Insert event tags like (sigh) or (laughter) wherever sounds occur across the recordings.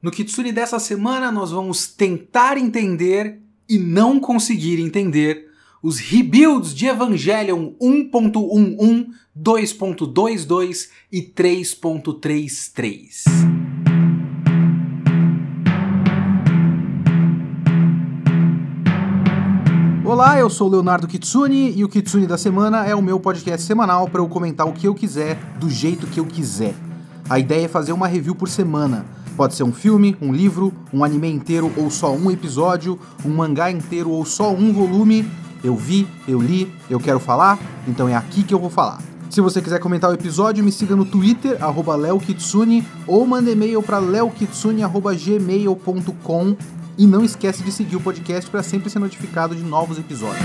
No Kitsune dessa semana, nós vamos tentar entender e não conseguir entender os rebuilds de Evangelion 1.11, 2.22 e 3.33. Olá, eu sou Leonardo Kitsune e o Kitsune da Semana é o meu podcast semanal para eu comentar o que eu quiser, do jeito que eu quiser. A ideia é fazer uma review por semana. Pode ser um filme, um livro, um anime inteiro ou só um episódio, um mangá inteiro ou só um volume. Eu vi, eu li, eu quero falar, então é aqui que eu vou falar. Se você quiser comentar o episódio, me siga no Twitter, leokitsune, ou manda e-mail para leokitsune.gmail.com e não esquece de seguir o podcast para sempre ser notificado de novos episódios.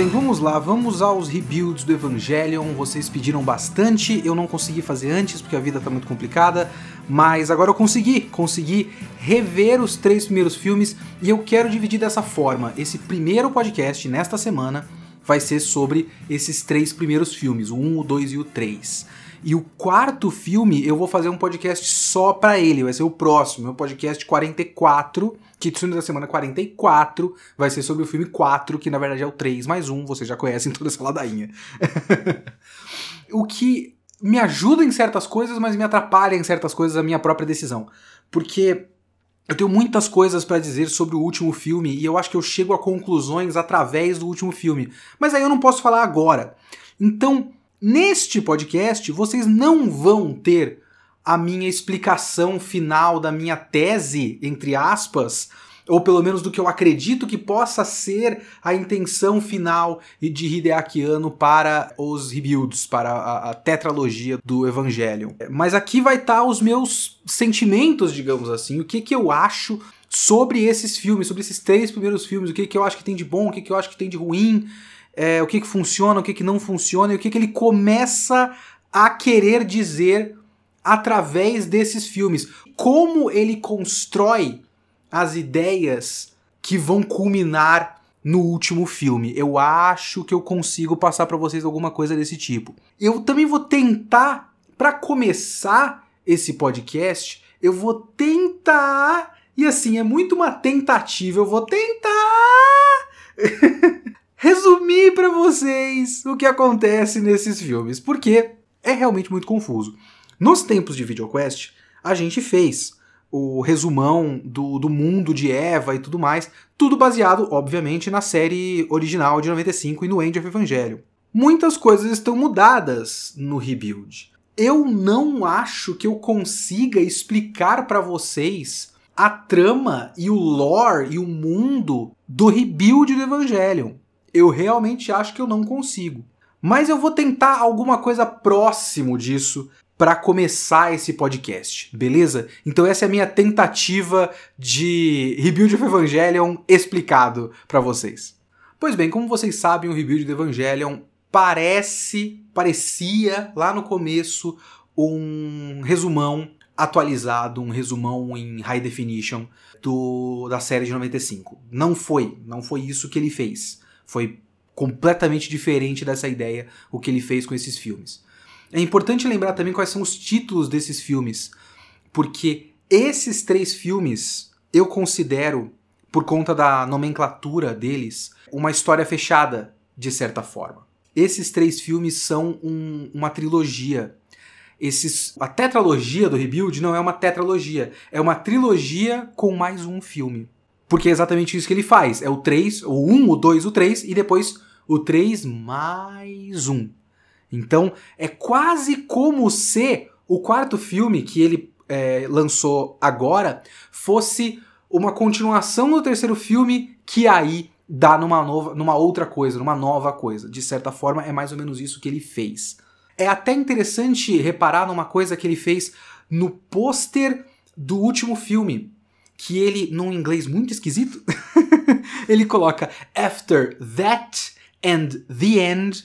Bem, vamos lá, vamos aos rebuilds do Evangelion. Vocês pediram bastante, eu não consegui fazer antes porque a vida tá muito complicada, mas agora eu consegui, consegui rever os três primeiros filmes e eu quero dividir dessa forma. Esse primeiro podcast nesta semana vai ser sobre esses três primeiros filmes, o 1, o 2 e o 3. E o quarto filme eu vou fazer um podcast só para ele, vai ser o próximo, meu podcast 44, Kitsune da semana 44, vai ser sobre o filme 4, que na verdade é o 3 mais 1, vocês já conhecem toda essa ladainha. (laughs) o que me ajuda em certas coisas, mas me atrapalha em certas coisas a minha própria decisão. Porque eu tenho muitas coisas para dizer sobre o último filme e eu acho que eu chego a conclusões através do último filme. Mas aí eu não posso falar agora. Então, Neste podcast, vocês não vão ter a minha explicação final da minha tese, entre aspas, ou pelo menos do que eu acredito que possa ser a intenção final de Hideaki Anno para os rebuilds, para a, a tetralogia do Evangelion. Mas aqui vai estar tá os meus sentimentos, digamos assim, o que, que eu acho sobre esses filmes, sobre esses três primeiros filmes, o que, que eu acho que tem de bom, o que, que eu acho que tem de ruim, é, o que, que funciona, o que, que não funciona e o que, que ele começa a querer dizer através desses filmes. Como ele constrói as ideias que vão culminar no último filme. Eu acho que eu consigo passar para vocês alguma coisa desse tipo. Eu também vou tentar, para começar esse podcast, eu vou tentar. E assim, é muito uma tentativa. Eu vou tentar. (laughs) resumir para vocês o que acontece nesses filmes, porque é realmente muito confuso. Nos tempos de VideoQuest, a gente fez o resumão do, do mundo de Eva e tudo mais, tudo baseado, obviamente, na série original de 95 e no End of Evangelion. Muitas coisas estão mudadas no Rebuild. Eu não acho que eu consiga explicar para vocês a trama e o lore e o mundo do Rebuild do Evangelion eu realmente acho que eu não consigo. Mas eu vou tentar alguma coisa próximo disso para começar esse podcast, beleza? Então essa é a minha tentativa de Rebuild of Evangelion explicado para vocês. Pois bem, como vocês sabem, o Rebuild do Evangelion parece, parecia lá no começo um resumão atualizado, um resumão em high definition do, da série de 95. Não foi, não foi isso que ele fez. Foi completamente diferente dessa ideia o que ele fez com esses filmes. É importante lembrar também quais são os títulos desses filmes, porque esses três filmes eu considero, por conta da nomenclatura deles, uma história fechada, de certa forma. Esses três filmes são um, uma trilogia. Esses, a tetralogia do Rebuild não é uma tetralogia, é uma trilogia com mais um filme. Porque é exatamente isso que ele faz. É o 3, o 1, o 2, o 3 e depois o 3 mais 1. Então é quase como se o quarto filme que ele é, lançou agora fosse uma continuação do terceiro filme que aí dá numa, nova, numa outra coisa, numa nova coisa. De certa forma, é mais ou menos isso que ele fez. É até interessante reparar numa coisa que ele fez no pôster do último filme que ele, num inglês muito esquisito, (laughs) ele coloca after that and the end,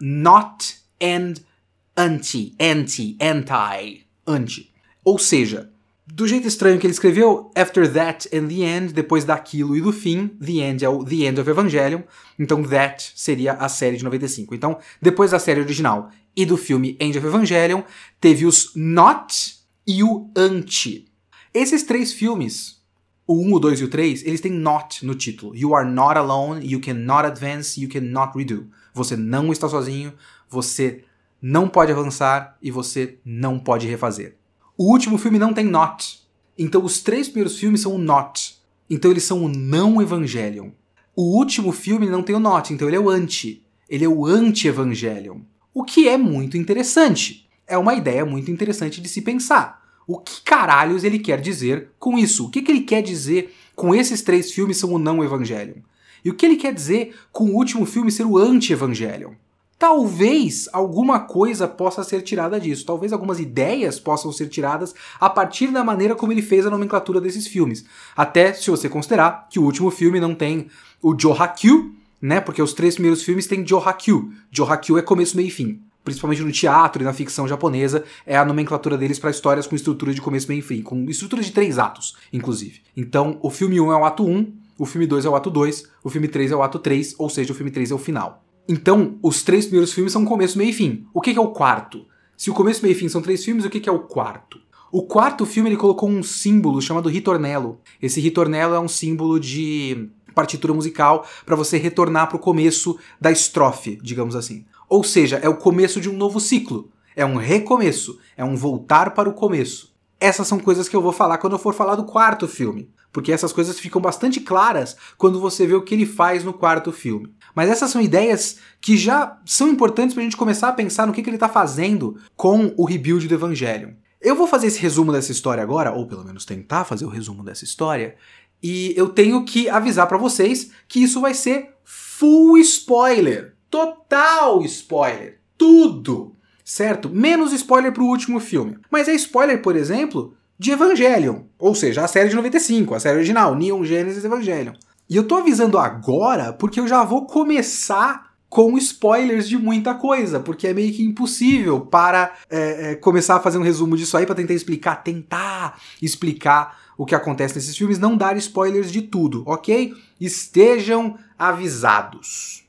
not and anti, anti, anti, anti. Ou seja, do jeito estranho que ele escreveu, After That and the End, depois daquilo e do fim, The End é o The End of Evangelion, então That seria a série de 95. Então, depois da série original e do filme End of Evangelion, teve os Not e o Anti. Esses três filmes, o 1, o 2 e o 3, eles têm Not no título. You are not alone, you cannot advance, you cannot redo. Você não está sozinho, você não pode avançar e você não pode refazer. O último filme não tem not. Então os três primeiros filmes são o not. Então eles são o não Evangelion. O último filme não tem o not, então ele é o anti. Ele é o anti-Evangelion. O que é muito interessante. É uma ideia muito interessante de se pensar. O que caralhos ele quer dizer com isso? O que, que ele quer dizer com esses três filmes são o não Evangelion? E o que ele quer dizer com o último filme ser o anti-Evangelion? Talvez alguma coisa possa ser tirada disso, talvez algumas ideias possam ser tiradas a partir da maneira como ele fez a nomenclatura desses filmes. Até se você considerar que o último filme não tem o Johakyu, né? Porque os três primeiros filmes têm Johakyu. Johakyu é começo, meio e fim. Principalmente no teatro e na ficção japonesa, é a nomenclatura deles para histórias com estrutura de começo, meio e fim, com estrutura de três atos, inclusive. Então, o filme 1 é o ato 1, o filme 2 é o ato 2, o filme 3 é o ato 3, ou seja, o filme 3 é o final. Então, os três primeiros filmes são começo, meio e fim. O que é o quarto? Se o começo, meio e fim são três filmes, o que é o quarto? O quarto filme ele colocou um símbolo chamado ritornello. Esse ritornello é um símbolo de partitura musical para você retornar para o começo da estrofe, digamos assim. Ou seja, é o começo de um novo ciclo. É um recomeço. É um voltar para o começo. Essas são coisas que eu vou falar quando eu for falar do quarto filme. Porque essas coisas ficam bastante claras quando você vê o que ele faz no quarto filme. Mas essas são ideias que já são importantes para a gente começar a pensar no que, que ele está fazendo com o rebuild do Evangelion. Eu vou fazer esse resumo dessa história agora, ou pelo menos tentar fazer o resumo dessa história, e eu tenho que avisar para vocês que isso vai ser full spoiler. Total spoiler. Tudo. Certo? Menos spoiler pro último filme. Mas é spoiler, por exemplo, de Evangelion. Ou seja, a série de 95, a série original, Neon Genesis Evangelion. E eu tô avisando agora porque eu já vou começar com spoilers de muita coisa, porque é meio que impossível para é, é, começar a fazer um resumo disso aí para tentar explicar, tentar explicar o que acontece nesses filmes, não dar spoilers de tudo, ok? Estejam avisados.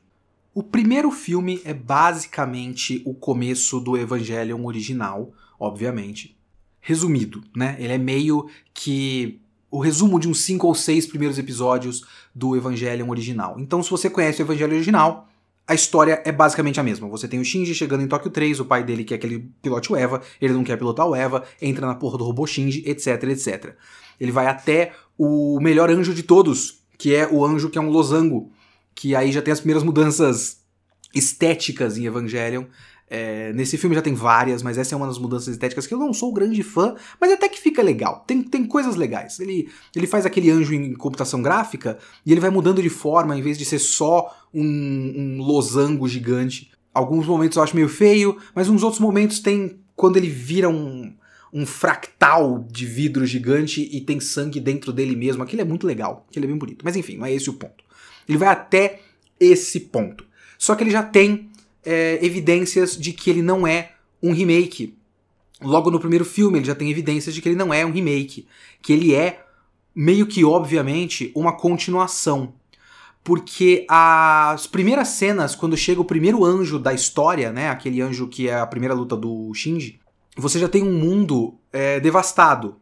O primeiro filme é basicamente o começo do Evangelion original, obviamente. Resumido, né? Ele é meio que o resumo de uns cinco ou seis primeiros episódios do Evangelion original. Então, se você conhece o Evangelho original, a história é basicamente a mesma. Você tem o Shinji chegando em Tóquio 3, o pai dele quer que ele pilote o Eva, ele não quer pilotar o Eva, entra na porra do robô Shinji, etc, etc. Ele vai até o melhor anjo de todos, que é o anjo que é um losango, que aí já tem as primeiras mudanças estéticas em Evangelion, é, nesse filme já tem várias, mas essa é uma das mudanças estéticas que eu não sou grande fã, mas até que fica legal. Tem, tem coisas legais. Ele, ele faz aquele anjo em computação gráfica e ele vai mudando de forma, em vez de ser só um, um losango gigante. Alguns momentos eu acho meio feio, mas uns outros momentos tem quando ele vira um, um fractal de vidro gigante e tem sangue dentro dele mesmo. Aquilo é muito legal, aquilo é bem bonito. Mas enfim, não é esse o ponto. Ele vai até esse ponto. Só que ele já tem é, evidências de que ele não é um remake. Logo no primeiro filme, ele já tem evidências de que ele não é um remake. Que ele é, meio que obviamente, uma continuação. Porque as primeiras cenas, quando chega o primeiro anjo da história, né? Aquele anjo que é a primeira luta do Shinji, você já tem um mundo é, devastado.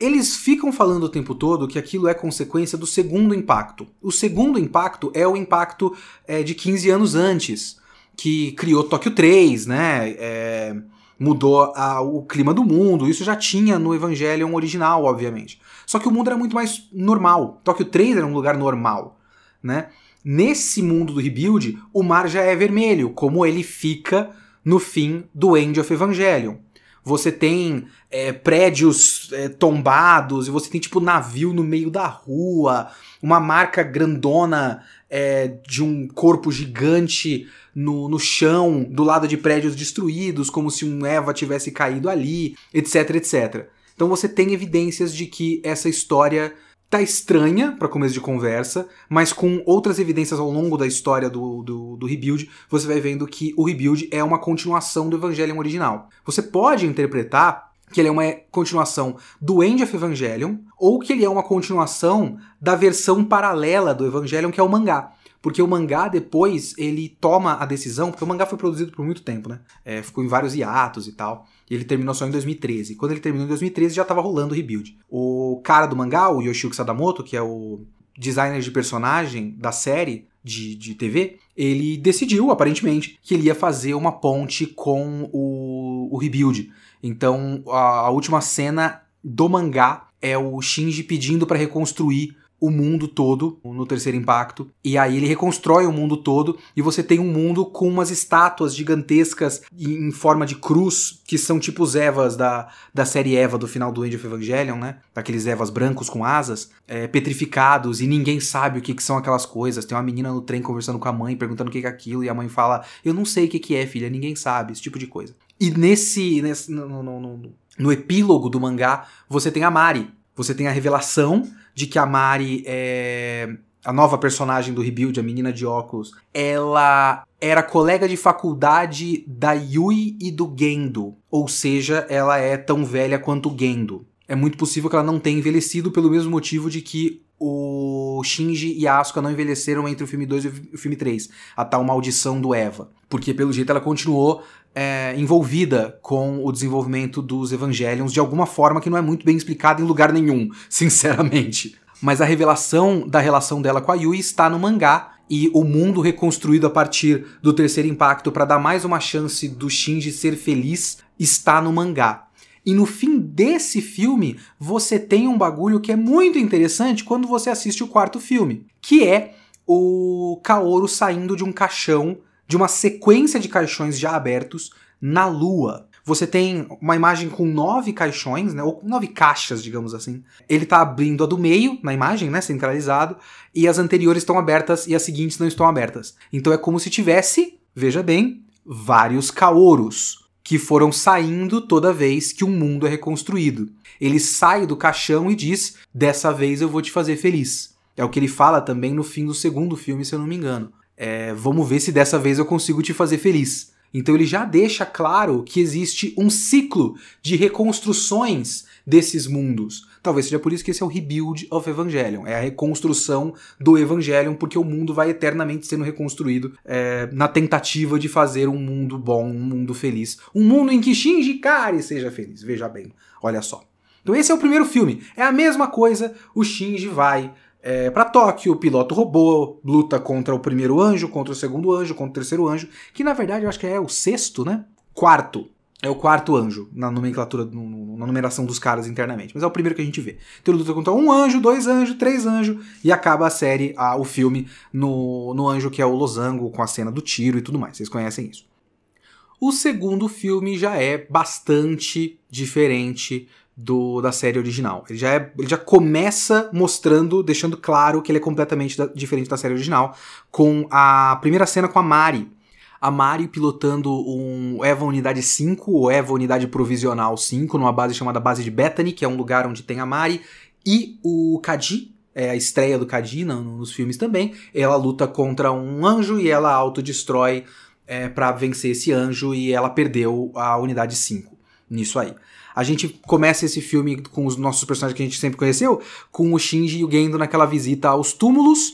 Eles ficam falando o tempo todo que aquilo é consequência do segundo impacto. O segundo impacto é o impacto é, de 15 anos antes, que criou Tóquio 3, né? É, mudou a, o clima do mundo. Isso já tinha no Evangelion original, obviamente. Só que o mundo era muito mais normal. Tóquio 3 era um lugar normal, né? Nesse mundo do rebuild, o mar já é vermelho, como ele fica no fim do End of Evangelion. Você tem é, prédios é, tombados, e você tem tipo navio no meio da rua, uma marca grandona é, de um corpo gigante no, no chão, do lado de prédios destruídos, como se um Eva tivesse caído ali, etc, etc. Então você tem evidências de que essa história tá estranha para começo de conversa, mas com outras evidências ao longo da história do, do, do, Rebuild, você vai vendo que o Rebuild é uma continuação do Evangelion original. Você pode interpretar que ele é uma continuação do End of Evangelion ou que ele é uma continuação da versão paralela do Evangelion, que é o mangá. Porque o mangá depois ele toma a decisão, porque o mangá foi produzido por muito tempo, né? É, ficou em vários hiatos e tal. E ele terminou só em 2013. Quando ele terminou em 2013 já estava rolando o rebuild. O cara do mangá, o Yoshiko Sadamoto, que é o designer de personagem da série de, de TV, ele decidiu, aparentemente, que ele ia fazer uma ponte com o, o rebuild. Então, a, a última cena do mangá é o Shinji pedindo para reconstruir o mundo todo no terceiro impacto. E aí ele reconstrói o mundo todo e você tem um mundo com umas estátuas gigantescas em forma de cruz, que são tipo os Evas da, da série Eva do final do Age of Evangelion, né? Daqueles Evas brancos com asas, é, petrificados, e ninguém sabe o que, que, são aquelas coisas. Tem uma menina no trem conversando com a mãe, perguntando o que, que é aquilo, e a mãe fala: Eu não sei o que, que é, filha, ninguém sabe, esse tipo de coisa. E nesse. nesse no, no, no, no epílogo do mangá, você tem a Mari. Você tem a revelação de que a Mari é a nova personagem do Rebuild, a menina de óculos, ela era colega de faculdade da Yui e do Gendo. Ou seja, ela é tão velha quanto o Gendo. É muito possível que ela não tenha envelhecido pelo mesmo motivo de que o Shinji e a Asuka não envelheceram entre o filme 2 e o filme 3. A tal maldição do Eva. Porque, pelo jeito, ela continuou é, envolvida com o desenvolvimento dos Evangelions de alguma forma que não é muito bem explicada em lugar nenhum, (laughs) sinceramente. Mas a revelação da relação dela com a Yui está no mangá e o mundo reconstruído a partir do terceiro impacto para dar mais uma chance do Shinji ser feliz está no mangá. E no fim desse filme, você tem um bagulho que é muito interessante quando você assiste o quarto filme, que é o Kaoru saindo de um caixão de uma sequência de caixões já abertos na Lua. Você tem uma imagem com nove caixões, né, ou nove caixas, digamos assim. Ele está abrindo a do meio na imagem, né, centralizado, e as anteriores estão abertas e as seguintes não estão abertas. Então é como se tivesse, veja bem, vários caoros que foram saindo toda vez que um mundo é reconstruído. Ele sai do caixão e diz: "Dessa vez eu vou te fazer feliz". É o que ele fala também no fim do segundo filme, se eu não me engano. É, vamos ver se dessa vez eu consigo te fazer feliz. Então ele já deixa claro que existe um ciclo de reconstruções desses mundos. Talvez seja por isso que esse é o Rebuild of Evangelion. É a reconstrução do Evangelion, porque o mundo vai eternamente sendo reconstruído é, na tentativa de fazer um mundo bom, um mundo feliz. Um mundo em que Shinji Kari seja feliz. Veja bem, olha só. Então esse é o primeiro filme. É a mesma coisa, o Shinji vai é, para Tóquio, o piloto robô luta contra o primeiro anjo, contra o segundo anjo, contra o terceiro anjo, que na verdade eu acho que é o sexto, né? Quarto. É o quarto anjo, na nomenclatura, no, na numeração dos caras internamente. Mas é o primeiro que a gente vê. Então ele luta contra um anjo, dois anjos, três anjos, e acaba a série, a, o filme, no, no anjo que é o losango, com a cena do tiro e tudo mais. Vocês conhecem isso. O segundo filme já é bastante diferente do, da série original. Ele já, é, ele já começa mostrando, deixando claro que ele é completamente da, diferente da série original, com a primeira cena com a Mari. A Mari pilotando um EVA Unidade 5, ou EVA Unidade Provisional 5, numa base chamada Base de Bethany, que é um lugar onde tem a Mari, e o Kaji, é a estreia do Kaji nos filmes também. Ela luta contra um anjo e ela autodestrói é, para vencer esse anjo, e ela perdeu a Unidade 5 nisso aí. A gente começa esse filme com os nossos personagens que a gente sempre conheceu, com o Shinji e o Gendo naquela visita aos túmulos,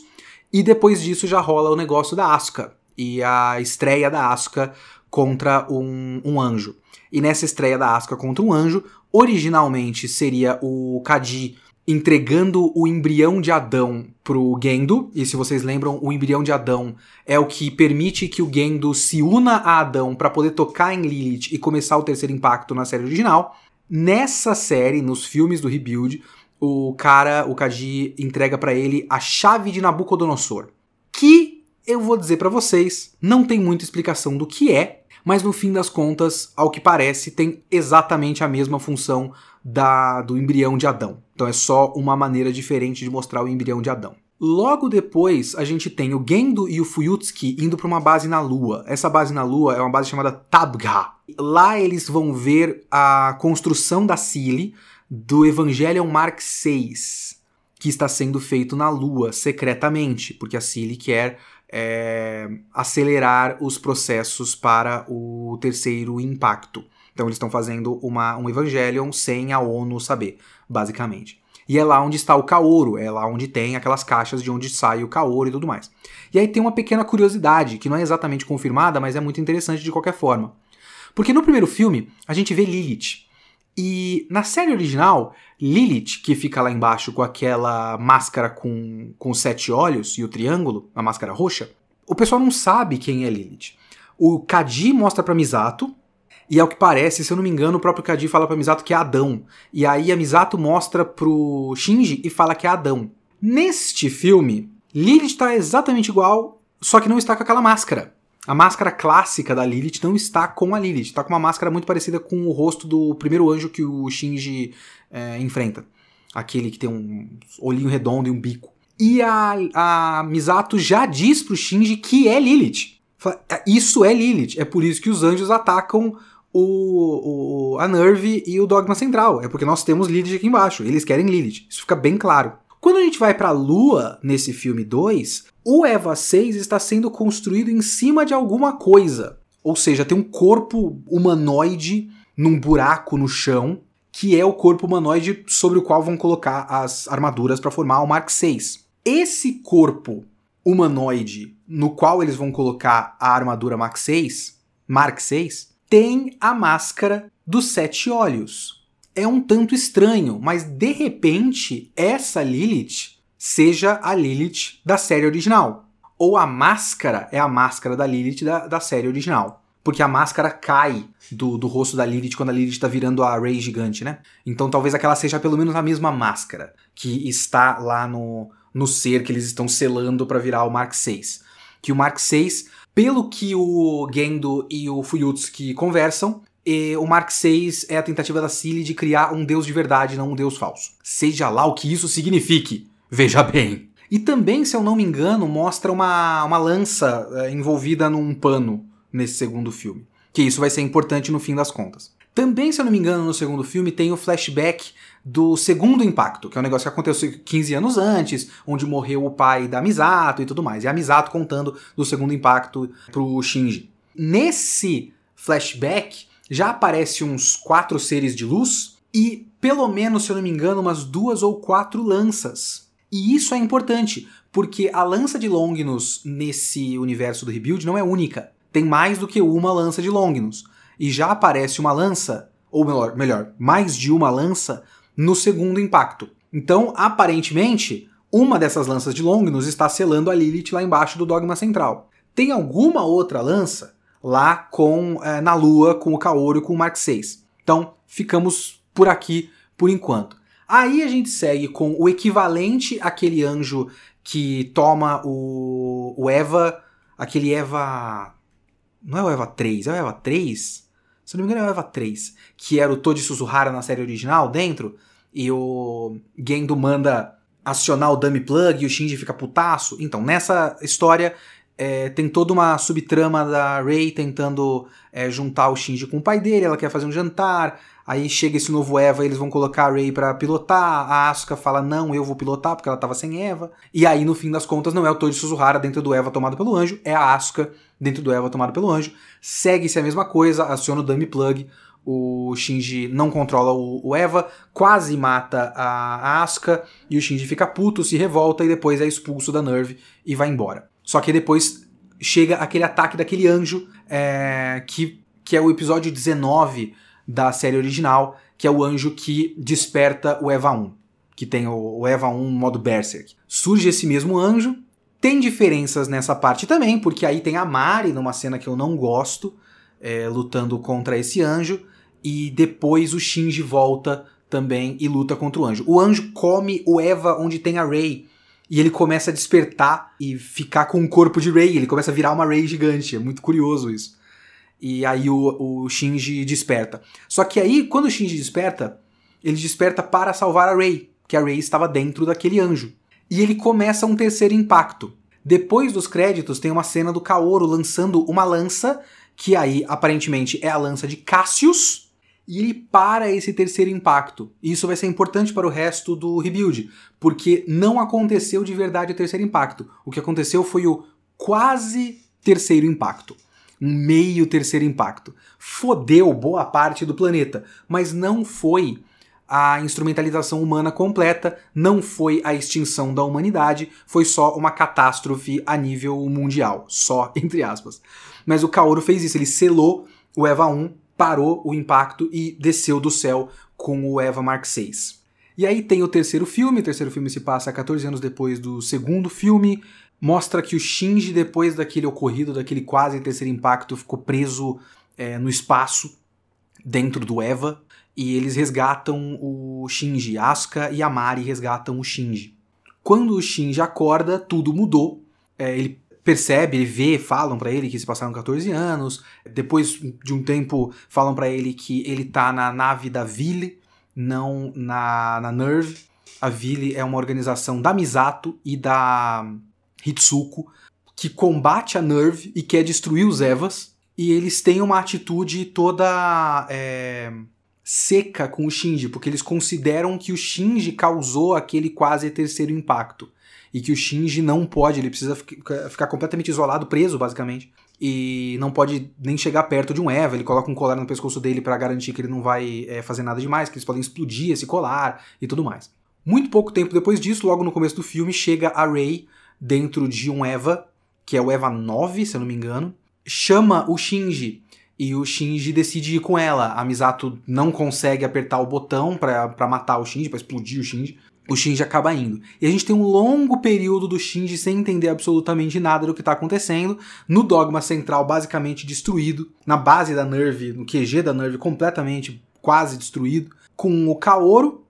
e depois disso já rola o negócio da Asuka e a estreia da Asuka contra um, um anjo. E nessa estreia da Asuka contra um anjo, originalmente seria o Kaji entregando o embrião de Adão pro Gendo, e se vocês lembram, o embrião de Adão é o que permite que o Gendo se una a Adão para poder tocar em Lilith e começar o terceiro impacto na série original. Nessa série, nos filmes do Rebuild, o cara, o Kaji, entrega para ele a chave de Nabucodonosor. Que eu vou dizer para vocês, não tem muita explicação do que é, mas no fim das contas, ao que parece, tem exatamente a mesma função da, do embrião de Adão. Então é só uma maneira diferente de mostrar o embrião de Adão. Logo depois, a gente tem o Gendo e o Fuyutsuki indo para uma base na Lua. Essa base na Lua é uma base chamada Tabgha. Lá eles vão ver a construção da Cile do Evangelion Mark VI, que está sendo feito na Lua secretamente, porque a Cile quer é, acelerar os processos para o terceiro impacto. Então eles estão fazendo uma, um Evangelion sem a ONU saber, basicamente. E é lá onde está o Kaoru, é lá onde tem aquelas caixas de onde sai o Kaoru e tudo mais. E aí tem uma pequena curiosidade, que não é exatamente confirmada, mas é muito interessante de qualquer forma. Porque no primeiro filme, a gente vê Lilith. E na série original, Lilith, que fica lá embaixo com aquela máscara com, com sete olhos e o triângulo, a máscara roxa, o pessoal não sabe quem é Lilith. O Kaji mostra pra Misato, e ao que parece, se eu não me engano, o próprio Kaji fala pra Misato que é Adão. E aí a Misato mostra pro Shinji e fala que é Adão. Neste filme, Lilith tá exatamente igual, só que não está com aquela máscara. A máscara clássica da Lilith não está com a Lilith, está com uma máscara muito parecida com o rosto do primeiro anjo que o Shinji é, enfrenta. Aquele que tem um olhinho redondo e um bico. E a, a Misato já diz pro Shinji que é Lilith. É, isso é Lilith. É por isso que os anjos atacam o, o, a Nerve e o Dogma Central. É porque nós temos Lilith aqui embaixo. Eles querem Lilith. Isso fica bem claro. Quando a gente vai pra Lua, nesse filme 2, o Eva 6 está sendo construído em cima de alguma coisa. Ou seja, tem um corpo humanoide num buraco no chão, que é o corpo humanoide sobre o qual vão colocar as armaduras para formar o Mark 6. Esse corpo humanoide no qual eles vão colocar a armadura Mark 6, Mark 6, tem a máscara dos sete olhos. É um tanto estranho, mas de repente essa Lilith seja a Lilith da série original. Ou a máscara é a máscara da Lilith da, da série original. Porque a máscara cai do, do rosto da Lilith quando a Lilith tá virando a Rey gigante, né? Então talvez aquela seja pelo menos a mesma máscara que está lá no, no ser que eles estão selando para virar o Mark 6. Que o Mark 6, pelo que o Gendo e o Fuyutsuki conversam, e o Mark 6 é a tentativa da Silly de criar um deus de verdade, não um deus falso. Seja lá o que isso signifique. Veja bem. E também, se eu não me engano, mostra uma, uma lança é, envolvida num pano nesse segundo filme. Que isso vai ser importante no fim das contas. Também, se eu não me engano, no segundo filme tem o flashback do segundo impacto, que é um negócio que aconteceu 15 anos antes, onde morreu o pai da Misato e tudo mais. E a Misato contando do segundo impacto pro Shinji. Nesse flashback já aparece uns quatro seres de luz e, pelo menos, se eu não me engano, umas duas ou quatro lanças e isso é importante, porque a lança de Longinus nesse universo do Rebuild não é única. Tem mais do que uma lança de Longinus. E já aparece uma lança, ou melhor, melhor, mais de uma lança no segundo impacto. Então, aparentemente, uma dessas lanças de Longinus está selando a Lilith lá embaixo do dogma central. Tem alguma outra lança lá com é, na Lua, com o Kaoru e com o Mark 6. Então, ficamos por aqui por enquanto. Aí a gente segue com o equivalente àquele anjo que toma o, o Eva, aquele Eva. Não é o Eva 3, é o Eva 3? Se não me engano, é o Eva 3, que era o Toji Suzuhara na série original dentro, e o Gendo manda acionar o Dummy Plug e o Shinji fica putaço. Então, nessa história, é, tem toda uma subtrama da Rei tentando é, juntar o Shinji com o pai dele, ela quer fazer um jantar, Aí chega esse novo Eva, eles vão colocar a Rey para pilotar. A Asuka fala: "Não, eu vou pilotar", porque ela tava sem Eva. E aí no fim das contas não é o Toji Suzuhara dentro do Eva tomado pelo anjo, é a Asuka dentro do Eva tomado pelo anjo. Segue-se a mesma coisa, aciona o dummy plug. O Shinji não controla o, o Eva, quase mata a, a Asuka e o Shinji fica puto, se revolta e depois é expulso da Nerve e vai embora. Só que depois chega aquele ataque daquele anjo é, que, que é o episódio 19 da série original, que é o anjo que desperta o Eva 1, que tem o, Eva 1 modo Berserk. Surge esse mesmo anjo, tem diferenças nessa parte também, porque aí tem a Mari numa cena que eu não gosto, é, lutando contra esse anjo, e depois o Shinji volta também e luta contra o anjo. O anjo come o Eva onde tem a Rey. E ele começa a despertar e ficar com o corpo de Rey. Ele começa a virar uma Rey gigante. É muito curioso isso. E aí o, o Shinji desperta. Só que aí, quando o Shinji desperta, ele desperta para salvar a Rei, que a Rei estava dentro daquele anjo. E ele começa um terceiro impacto. Depois dos créditos, tem uma cena do Kaoru lançando uma lança, que aí aparentemente é a lança de Cassius, e ele para esse terceiro impacto. E isso vai ser importante para o resto do rebuild, porque não aconteceu de verdade o terceiro impacto. O que aconteceu foi o quase terceiro impacto. um meio terceiro impacto. Fodeu boa parte do planeta, mas não foi a instrumentalização humana completa, não foi a extinção da humanidade, foi só uma catástrofe a nível mundial, só (laughs) entre aspas. Mas o Kaoru fez isso, ele selou o EVA 1, parou o impacto e desceu do céu com o EVA Mark VI. E aí tem o terceiro filme, o terceiro filme se passa 14 anos depois do segundo filme, mostra que o Shinji, depois daquele ocorrido, daquele quase terceiro impacto, ficou preso é, no espaço, dentro do Eva, e eles resgatam o Shinji. Asuka e a Mari resgatam o Shinji. Quando o Shinji acorda, tudo mudou. É, ele percebe, vê, falam para ele que se passaram 14 anos. Depois de um tempo, falam para ele que ele tá na nave da Ville, não na, na Nerve. A Ville é uma organização da Misato e da Hitsuko que combate a Nerve e quer destruir os Evas. E eles têm uma atitude toda. É seca com o Shinji, porque eles consideram que o Shinji causou aquele quase terceiro impacto. E que o Shinji não pode, ele precisa ficar completamente isolado, preso, basicamente. E não pode nem chegar perto de um Eva. Ele coloca um colar no pescoço dele para garantir que ele não vai é, fazer nada demais, que eles podem explodir esse colar e tudo mais. Muito pouco tempo depois disso, logo no começo do filme, chega a Rey dentro de um Eva, que é o Eva 9, se eu não me engano, chama o Shinji e o Shinji decide ir com ela. A Misato não consegue apertar o botão para matar o Shinji, para explodir o Shinji. O Shinji acaba indo. E a gente tem um longo período do Shinji sem entender absolutamente nada do que está acontecendo. No dogma central, basicamente destruído. Na base da Nerve, no QG da Nerve, completamente quase destruído. Com o Kaoru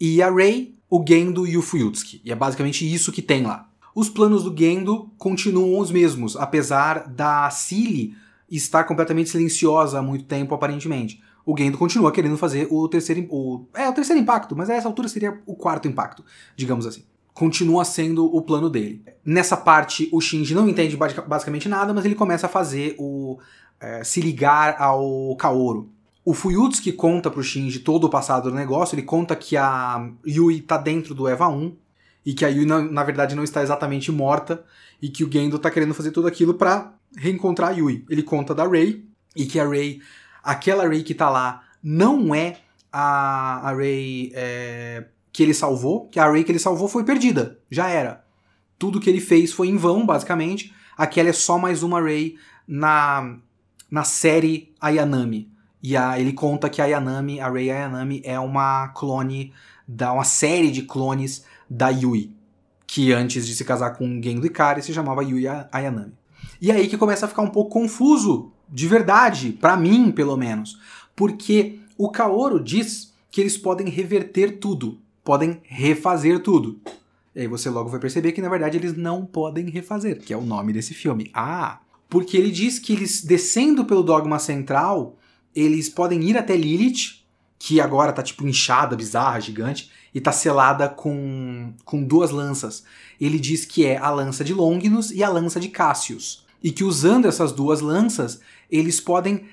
e a Rei, o Gendo e o Fuyutsuki. E é basicamente isso que tem lá. Os planos do Gendo continuam os mesmos, apesar da Cilly estar completamente silenciosa há muito tempo, aparentemente. O Gendo continua querendo fazer o terceiro. O, é, o terceiro impacto, mas a essa altura seria o quarto impacto, digamos assim. Continua sendo o plano dele. Nessa parte, o Shinji não entende basicamente nada, mas ele começa a fazer o. É, se ligar ao Kaoru. O Fuyutsuki conta pro Shinji todo o passado do negócio, ele conta que a Yui tá dentro do Eva 1, e que a Yui, na, na verdade, não está exatamente morta, e que o Gendo tá querendo fazer tudo aquilo para reencontrar a Yui. Ele conta da Rei e que a Rei, aquela Rei que tá lá, não é a, a Rei é, que ele salvou, que a Rei que ele salvou foi perdida, já era. Tudo que ele fez foi em vão, basicamente. Aquela é só mais uma Rei na, na série Ayanami. E a, ele conta que a Ayanami, a Rei Ayanami, é uma clone, da uma série de clones da Yui. Que antes de se casar com Gendo Ikari se chamava Yui Ayanami. E aí que começa a ficar um pouco confuso, de verdade, para mim, pelo menos. Porque o Kaoru diz que eles podem reverter tudo, podem refazer tudo. E aí você logo vai perceber que na verdade eles não podem refazer, que é o nome desse filme. Ah, porque ele diz que eles descendo pelo dogma central, eles podem ir até Lilith, que agora tá tipo inchada, bizarra, gigante, e tá selada com, com duas lanças. Ele diz que é a lança de Longinus e a lança de Cassius e que usando essas duas lanças eles podem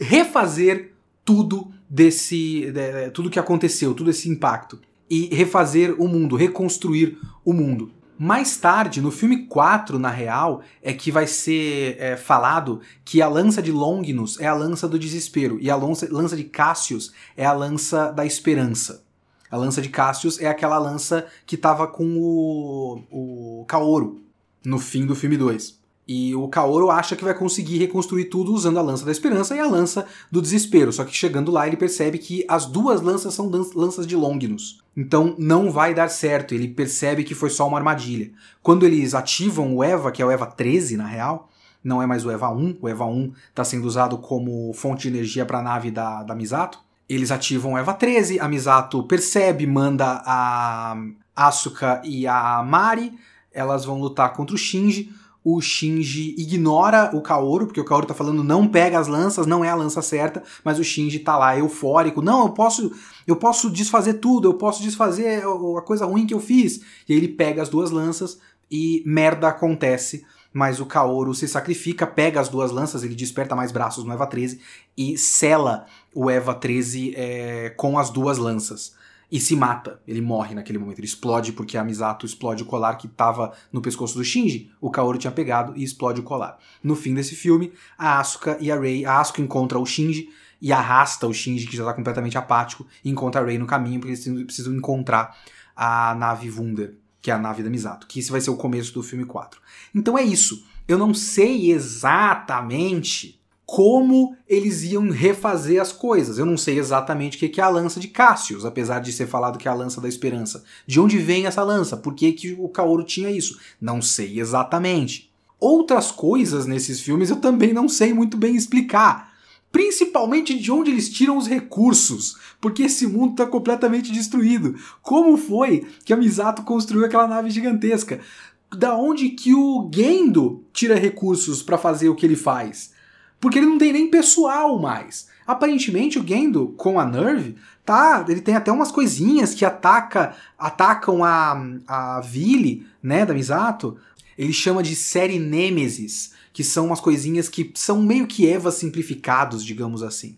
refazer tudo desse de, tudo que aconteceu, todo esse impacto e refazer o mundo, reconstruir o mundo. Mais tarde, no filme 4, na real, é que vai ser é, falado que a lança de Longinus é a lança do desespero e a lança, lança de Cassius é a lança da esperança. A lança de Cassius é aquela lança que estava com o, o Kaoru no fim do filme 2. E o Kaoru acha que vai conseguir reconstruir tudo usando a lança da esperança e a lança do desespero. Só que chegando lá ele percebe que as duas lanças são lanças de Longinus. Então não vai dar certo. Ele percebe que foi só uma armadilha. Quando eles ativam o EVA, que é o EVA 13 na real, não é mais o EVA 1. O EVA 1 está sendo usado como fonte de energia para a nave da, da Misato. Eles ativam o EVA 13, a Misato percebe, manda a Asuka e a Mari. Elas vão lutar contra o Shinji o Shinji ignora o Kaoru, porque o Kaoru tá falando não pega as lanças, não é a lança certa, mas o Shinji tá lá eufórico, não, eu posso, eu posso desfazer tudo, eu posso desfazer a coisa ruim que eu fiz. E aí ele pega as duas lanças e merda acontece, mas o Kaoru se sacrifica, pega as duas lanças, ele desperta mais braços no Eva 13 e sela o Eva 13 é, com as duas lanças. E se mata. Ele morre naquele momento. Ele explode porque a Misato explode o colar que estava no pescoço do Shinji. O Kaoru tinha pegado e explode o colar. No fim desse filme, a Asuka e a Rei. A Asuka encontra o Shinji e arrasta o Shinji, que já está completamente apático, e encontra a Rei no caminho, porque eles precisam encontrar a nave Wunder, que é a nave da Misato. Que esse vai ser o começo do filme 4. Então é isso. Eu não sei exatamente como eles iam refazer as coisas. Eu não sei exatamente o que é a lança de Cassius, apesar de ser falado que é a lança da esperança. De onde vem essa lança? Por que, que o Kaoru tinha isso? Não sei exatamente. Outras coisas nesses filmes eu também não sei muito bem explicar. Principalmente de onde eles tiram os recursos, porque esse mundo está completamente destruído. Como foi que a Misato construiu aquela nave gigantesca? Da onde que o Gendo tira recursos para fazer o que ele faz? Porque ele não tem nem pessoal mais. Aparentemente o Gendo com a Nerve tá, ele tem até umas coisinhas que ataca, atacam a a Vili, né, da Misato. Ele chama de série Nemesis, que são umas coisinhas que são meio que Evas simplificados, digamos assim.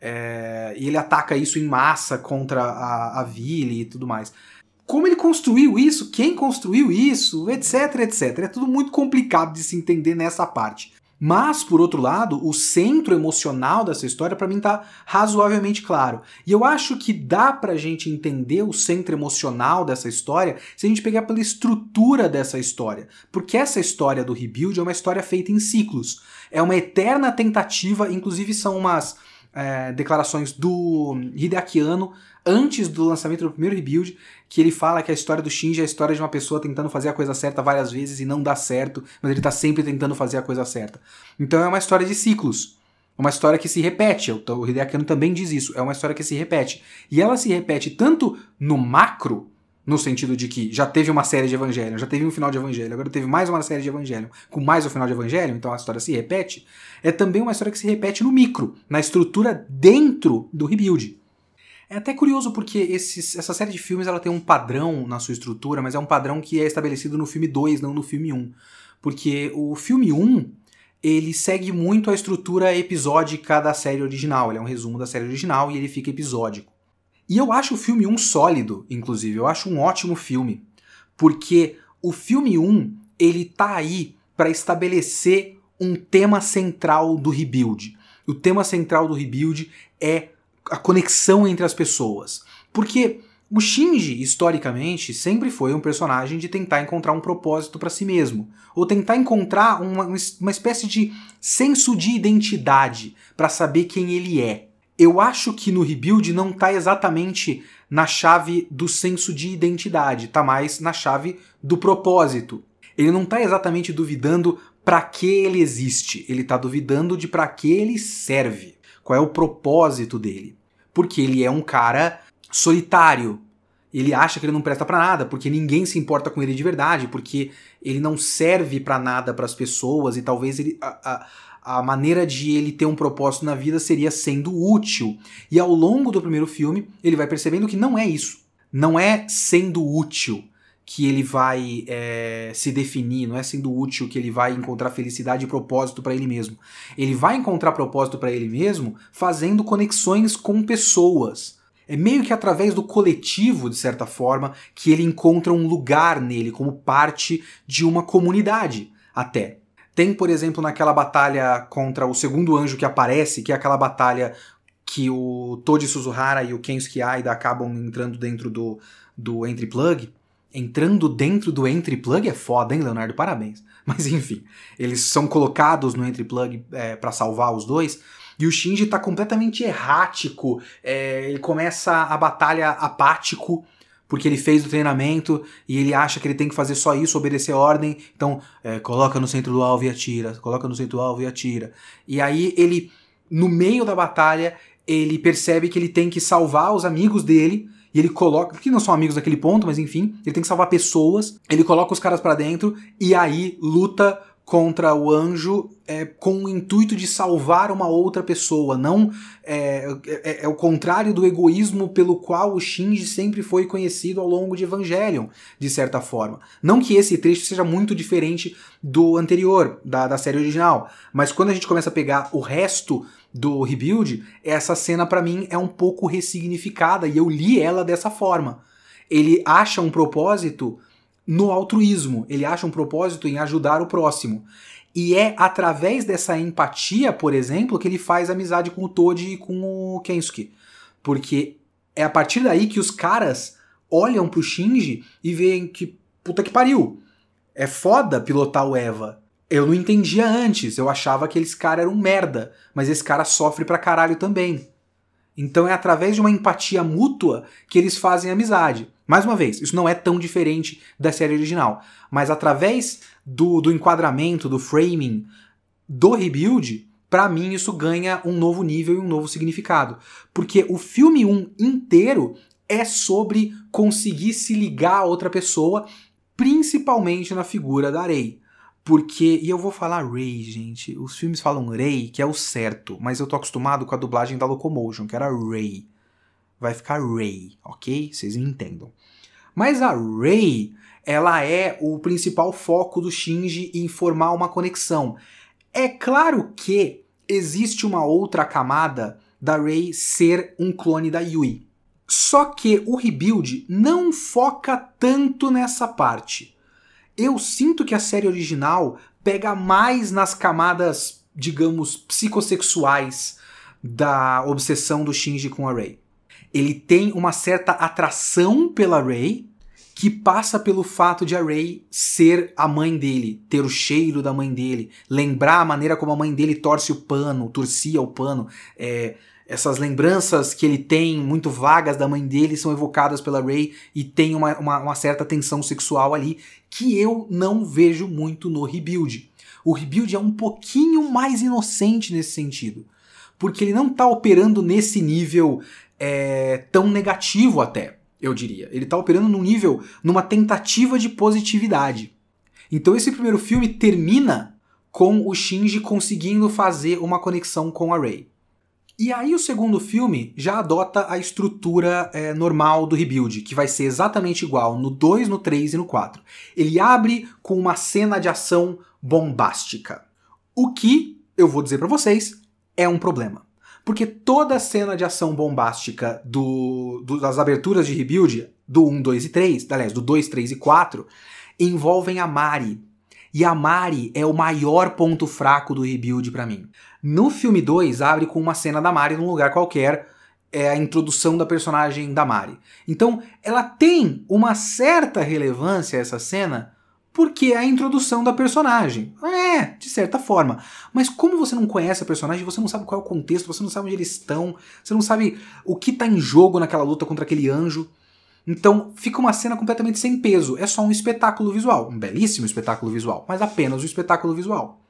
É, e ele ataca isso em massa contra a, a Vili e tudo mais. Como ele construiu isso, quem construiu isso, etc, etc. É tudo muito complicado de se entender nessa parte. Mas, por outro lado, o centro emocional dessa história para mim tá razoavelmente claro. E eu acho que dá pra gente entender o centro emocional dessa história se a gente pegar pela estrutura dessa história. Porque essa história do rebuild é uma história feita em ciclos. É uma eterna tentativa, inclusive são umas é, declarações do Hideaki Anno antes do lançamento do primeiro rebuild, que ele fala que a história do Shinji é a história de uma pessoa tentando fazer a coisa certa várias vezes e não dá certo, mas ele tá sempre tentando fazer a coisa certa. Então é uma história de ciclos. Uma história que se repete. O Hideaki Anno também diz isso. É uma história que se repete. E ela se repete tanto no macro, no sentido de que já teve uma série de Evangelho, já teve um final de Evangelho, agora teve mais uma série de Evangelho, com mais um final de Evangelho, então a história se repete, é também uma história que se repete no micro, na estrutura dentro do rebuild. É até curioso porque esses, essa série de filmes ela tem um padrão na sua estrutura, mas é um padrão que é estabelecido no filme 2, não no filme 1. Um. Porque o filme 1, um, ele segue muito a estrutura episódica da série original. Ele é um resumo da série original e ele fica episódico. E eu acho o filme 1 um sólido, inclusive. Eu acho um ótimo filme. Porque o filme 1, ele tá aí para estabelecer um tema central do rebuild. O tema central do rebuild é a conexão entre as pessoas. Porque o Shinji, historicamente, sempre foi um personagem de tentar encontrar um propósito para si mesmo, ou tentar encontrar uma, uma espécie de senso de identidade para saber quem ele é. Eu acho que no Rebuild não está exatamente na chave do senso de identidade, está mais na chave do propósito. Ele não está exatamente duvidando para que ele existe, ele está duvidando de para que ele serve. Qual é o propósito dele? Porque ele é um cara solitário. Ele acha que ele não presta para nada, porque ninguém se importa com ele de verdade, porque ele não serve para nada para as pessoas e talvez ele, a, a, a maneira de ele ter um propósito na vida seria sendo útil. E ao longo do primeiro filme, ele vai percebendo que não é isso. Não é sendo útil que ele vai é, se definir, não é sendo útil que ele vai encontrar felicidade e propósito para ele mesmo. Ele vai encontrar propósito para ele mesmo fazendo conexões com pessoas. É meio que através do coletivo, de certa forma, que ele encontra um lugar nele, como parte de uma comunidade, até. Tem, por exemplo, naquela batalha contra o segundo anjo que aparece, que é aquela batalha que o Toji Suzuhara e o Kensuke Aida acabam entrando dentro do, do Entry Plug entrando dentro do entry plug é foda, hein, Leonardo? Parabéns. (laughs) Mas enfim, eles são colocados no entry plug é, para salvar os dois. E o Shinji tá completamente errático. É, ele começa a batalha apático, porque ele fez o treinamento e ele acha que ele tem que fazer só isso, obedecer ordem. Então, é, coloca no centro do alvo e atira, coloca no centro do alvo e atira. E aí ele, no meio da batalha, ele percebe que ele tem que salvar os amigos dele e ele coloca, que não são amigos naquele ponto, mas enfim, ele tem que salvar pessoas, ele coloca os caras para dentro e aí luta contra o anjo é, com o intuito de salvar uma outra pessoa, não é, é, é, o contrário do egoísmo pelo qual o Shinji sempre foi conhecido ao longo de Evangelion, de certa forma. Não que esse trecho seja muito diferente do anterior, da, da série original, mas quando a gente começa a pegar o resto do Rebuild, essa cena para mim é um pouco ressignificada e eu li ela dessa forma. Ele acha um propósito no altruísmo, ele acha um propósito em ajudar o próximo. E é através dessa empatia, por exemplo, que ele faz amizade com o Toad e com o Kensuke. Porque é a partir daí que os caras olham pro Shinji e veem que puta que pariu. É foda pilotar o Eva. Eu não entendia antes, eu achava que esse cara era um merda, mas esse cara sofre pra caralho também. Então é através de uma empatia mútua que eles fazem amizade. Mais uma vez, isso não é tão diferente da série original, mas através do, do enquadramento, do framing do rebuild, para mim isso ganha um novo nível e um novo significado. Porque o filme 1 inteiro é sobre conseguir se ligar a outra pessoa, principalmente na figura da Rei. Porque, e eu vou falar Ray, gente. Os filmes falam Ray, que é o certo, mas eu tô acostumado com a dublagem da Locomotion, que era Ray. Vai ficar Ray, ok? Vocês me entendam. Mas a Ray, ela é o principal foco do Shinji em formar uma conexão. É claro que existe uma outra camada da Rei ser um clone da Yui. Só que o rebuild não foca tanto nessa parte eu sinto que a série original pega mais nas camadas, digamos, psicossexuais da obsessão do Shinji com a Rei. Ele tem uma certa atração pela Rei, que passa pelo fato de a Rei ser a mãe dele, ter o cheiro da mãe dele, lembrar a maneira como a mãe dele torce o pano, torcia o pano, é, essas lembranças que ele tem, muito vagas da mãe dele, são evocadas pela Ray e tem uma, uma, uma, certa tensão sexual ali que eu não vejo muito no Rebuild. O Rebuild é um pouquinho mais inocente nesse sentido, porque ele não tá operando nesse nível é, tão negativo até, eu diria. Ele tá operando num nível, numa tentativa de positividade. Então esse primeiro filme termina com o Shinji conseguindo fazer uma conexão com a Rei. E aí o segundo filme já adota a estrutura é, normal do rebuild, que vai ser exatamente igual no 2, no 3 e no 4. Ele abre com uma cena de ação bombástica. O que, eu vou dizer para vocês, é um problema. Porque toda cena de ação bombástica do, do, das aberturas de rebuild, do 1, 2 e 3, aliás, do 2, 3 e 4, envolvem a Mari, e a Mari é o maior ponto fraco do rebuild para mim. No filme 2, abre com uma cena da Mari num lugar qualquer, é a introdução da personagem da Mari. Então, ela tem uma certa relevância essa cena, porque é a introdução da personagem. É, de certa forma. Mas como você não conhece a personagem, você não sabe qual é o contexto, você não sabe onde eles estão, você não sabe o que está em jogo naquela luta contra aquele anjo. Então fica uma cena completamente sem peso. É só um espetáculo visual. Um belíssimo espetáculo visual, mas apenas um espetáculo visual.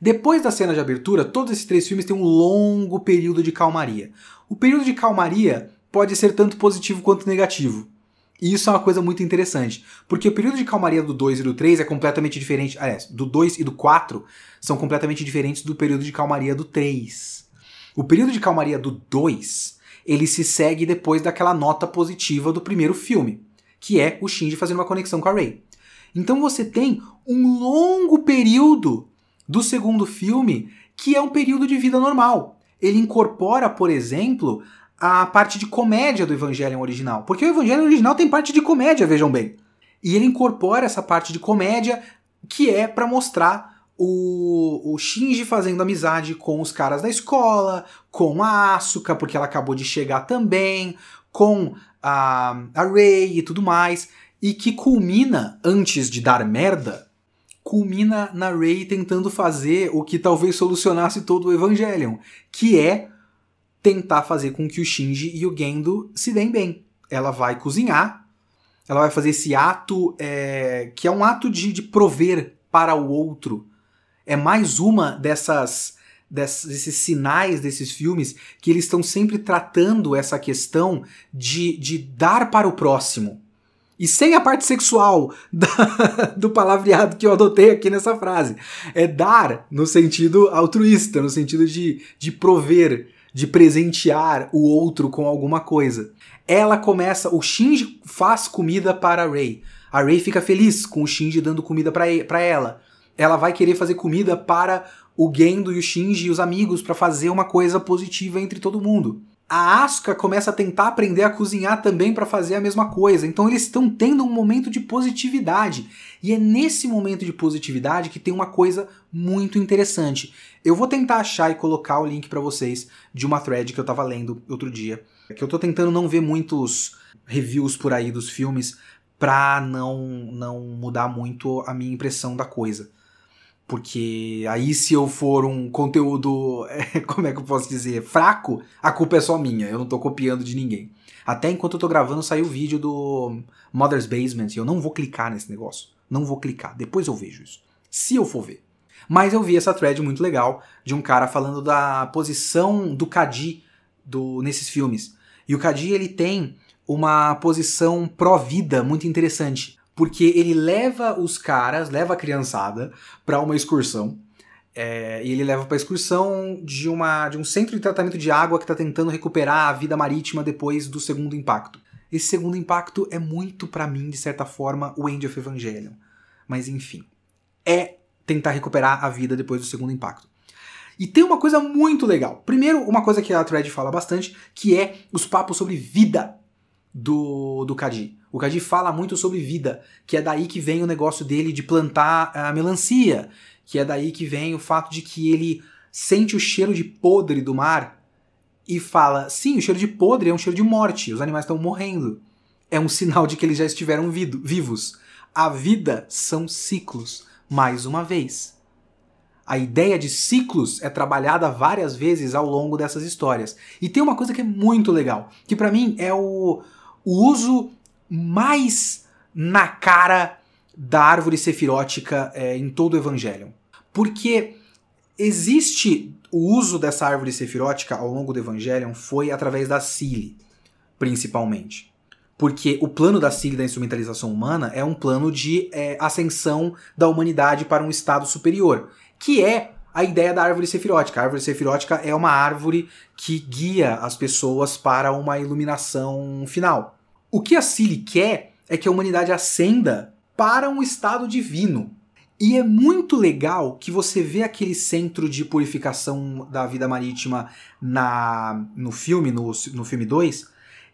Depois da cena de abertura, todos esses três filmes têm um longo período de calmaria. O período de calmaria pode ser tanto positivo quanto negativo. E isso é uma coisa muito interessante, porque o período de calmaria do 2 e do 3 é completamente diferente. Aliás, do 2 e do 4 são completamente diferentes do período de calmaria do 3. O período de calmaria do 2 ele se segue depois daquela nota positiva do primeiro filme, que é o Shinji fazendo uma conexão com a Rei. Então você tem um longo período do segundo filme que é um período de vida normal. Ele incorpora, por exemplo, a parte de comédia do Evangelion original, porque o Evangelion original tem parte de comédia, vejam bem. E ele incorpora essa parte de comédia que é para mostrar o, o Shinji fazendo amizade com os caras da escola, com a Asuka, porque ela acabou de chegar também, com a, a Rei e tudo mais, e que culmina, antes de dar merda, culmina na Rei tentando fazer o que talvez solucionasse todo o Evangelion, que é tentar fazer com que o Shinji e o Gendo se deem bem. Ela vai cozinhar, ela vai fazer esse ato é, que é um ato de, de prover para o outro é mais uma dessas desses sinais desses filmes que eles estão sempre tratando essa questão de, de dar para o próximo. E sem a parte sexual (laughs) da, do palavreado que eu adotei aqui nessa frase. É dar no sentido altruísta, no sentido de, de prover, de presentear o outro com alguma coisa. Ela começa, o Shinji faz comida para a Rei. A Rei fica feliz com o Shinji dando comida para ela ela vai querer fazer comida para o Gendo e o Shinji e os amigos para fazer uma coisa positiva entre todo mundo. A Asuka começa a tentar aprender a cozinhar também para fazer a mesma coisa. Então eles estão tendo um momento de positividade. E é nesse momento de positividade que tem uma coisa muito interessante. Eu vou tentar achar e colocar o link para vocês de uma thread que eu tava lendo outro dia, que eu tô tentando não ver muitos reviews por aí dos filmes pra não não mudar muito a minha impressão da coisa. Porque aí, se eu for um conteúdo, (laughs) como é que eu posso dizer, fraco, a culpa é só minha, eu não tô copiando de ninguém. Até enquanto eu tô gravando, saiu o vídeo do Mother's Basement e eu não vou clicar nesse negócio. Não vou clicar, depois eu vejo isso. Se eu for ver. Mas eu vi essa thread muito legal de um cara falando da posição do Kadi do, nesses filmes. E o Kadi ele tem uma posição pró-vida muito interessante porque ele leva os caras, leva a criançada para uma excursão. É, e ele leva para excursão de, uma, de um centro de tratamento de água que está tentando recuperar a vida marítima depois do segundo impacto. Esse segundo impacto é muito, para mim, de certa forma, o End of Evangelion. Mas enfim, é tentar recuperar a vida depois do segundo impacto. E tem uma coisa muito legal. Primeiro, uma coisa que a Thread fala bastante, que é os papos sobre vida do, do Kaji. O Kaji fala muito sobre vida, que é daí que vem o negócio dele de plantar a melancia, que é daí que vem o fato de que ele sente o cheiro de podre do mar e fala: sim, o cheiro de podre é um cheiro de morte, os animais estão morrendo. É um sinal de que eles já estiveram vido, vivos. A vida são ciclos, mais uma vez. A ideia de ciclos é trabalhada várias vezes ao longo dessas histórias. E tem uma coisa que é muito legal, que para mim é o, o uso mais na cara da árvore sefirótica é, em todo o Evangelho. Porque existe o uso dessa árvore sefirótica ao longo do Evangelho foi através da Cile, principalmente. Porque o plano da Cile da instrumentalização humana é um plano de é, ascensão da humanidade para um estado superior, que é a ideia da árvore sefirótica. A árvore sefirótica é uma árvore que guia as pessoas para uma iluminação final. O que a Cili quer é que a humanidade ascenda para um estado divino. E é muito legal que você vê aquele centro de purificação da vida marítima na no filme, no, no filme 2,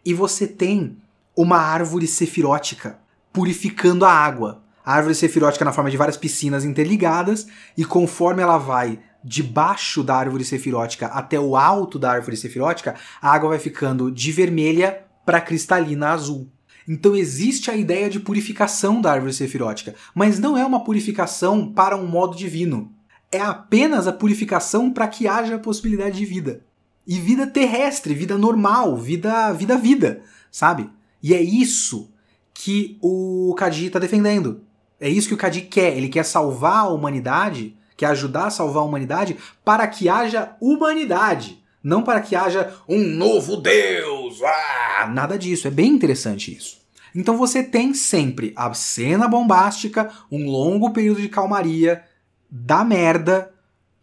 e você tem uma árvore sefirótica purificando a água. A árvore sefirótica na forma de várias piscinas interligadas, e conforme ela vai debaixo da árvore sefirótica até o alto da árvore sefirótica, a água vai ficando de vermelha para cristalina azul. Então existe a ideia de purificação da árvore sefirótica, mas não é uma purificação para um modo divino. É apenas a purificação para que haja a possibilidade de vida. E vida terrestre, vida normal, vida vida vida, sabe? E é isso que o Kaji está defendendo. É isso que o Kaji quer. Ele quer salvar a humanidade, quer ajudar a salvar a humanidade para que haja humanidade. Não para que haja um novo Deus. Ah, nada disso. É bem interessante isso. Então você tem sempre a cena bombástica, um longo período de calmaria, da merda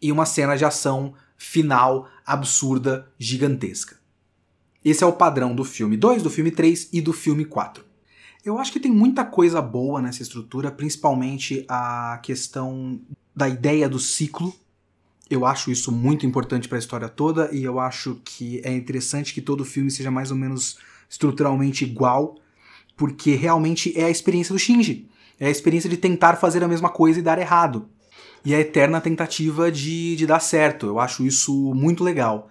e uma cena de ação final absurda, gigantesca. Esse é o padrão do filme 2, do filme 3 e do filme 4. Eu acho que tem muita coisa boa nessa estrutura, principalmente a questão da ideia do ciclo eu acho isso muito importante para a história toda e eu acho que é interessante que todo filme seja mais ou menos estruturalmente igual, porque realmente é a experiência do Shinji. É a experiência de tentar fazer a mesma coisa e dar errado. E a eterna tentativa de, de dar certo. Eu acho isso muito legal.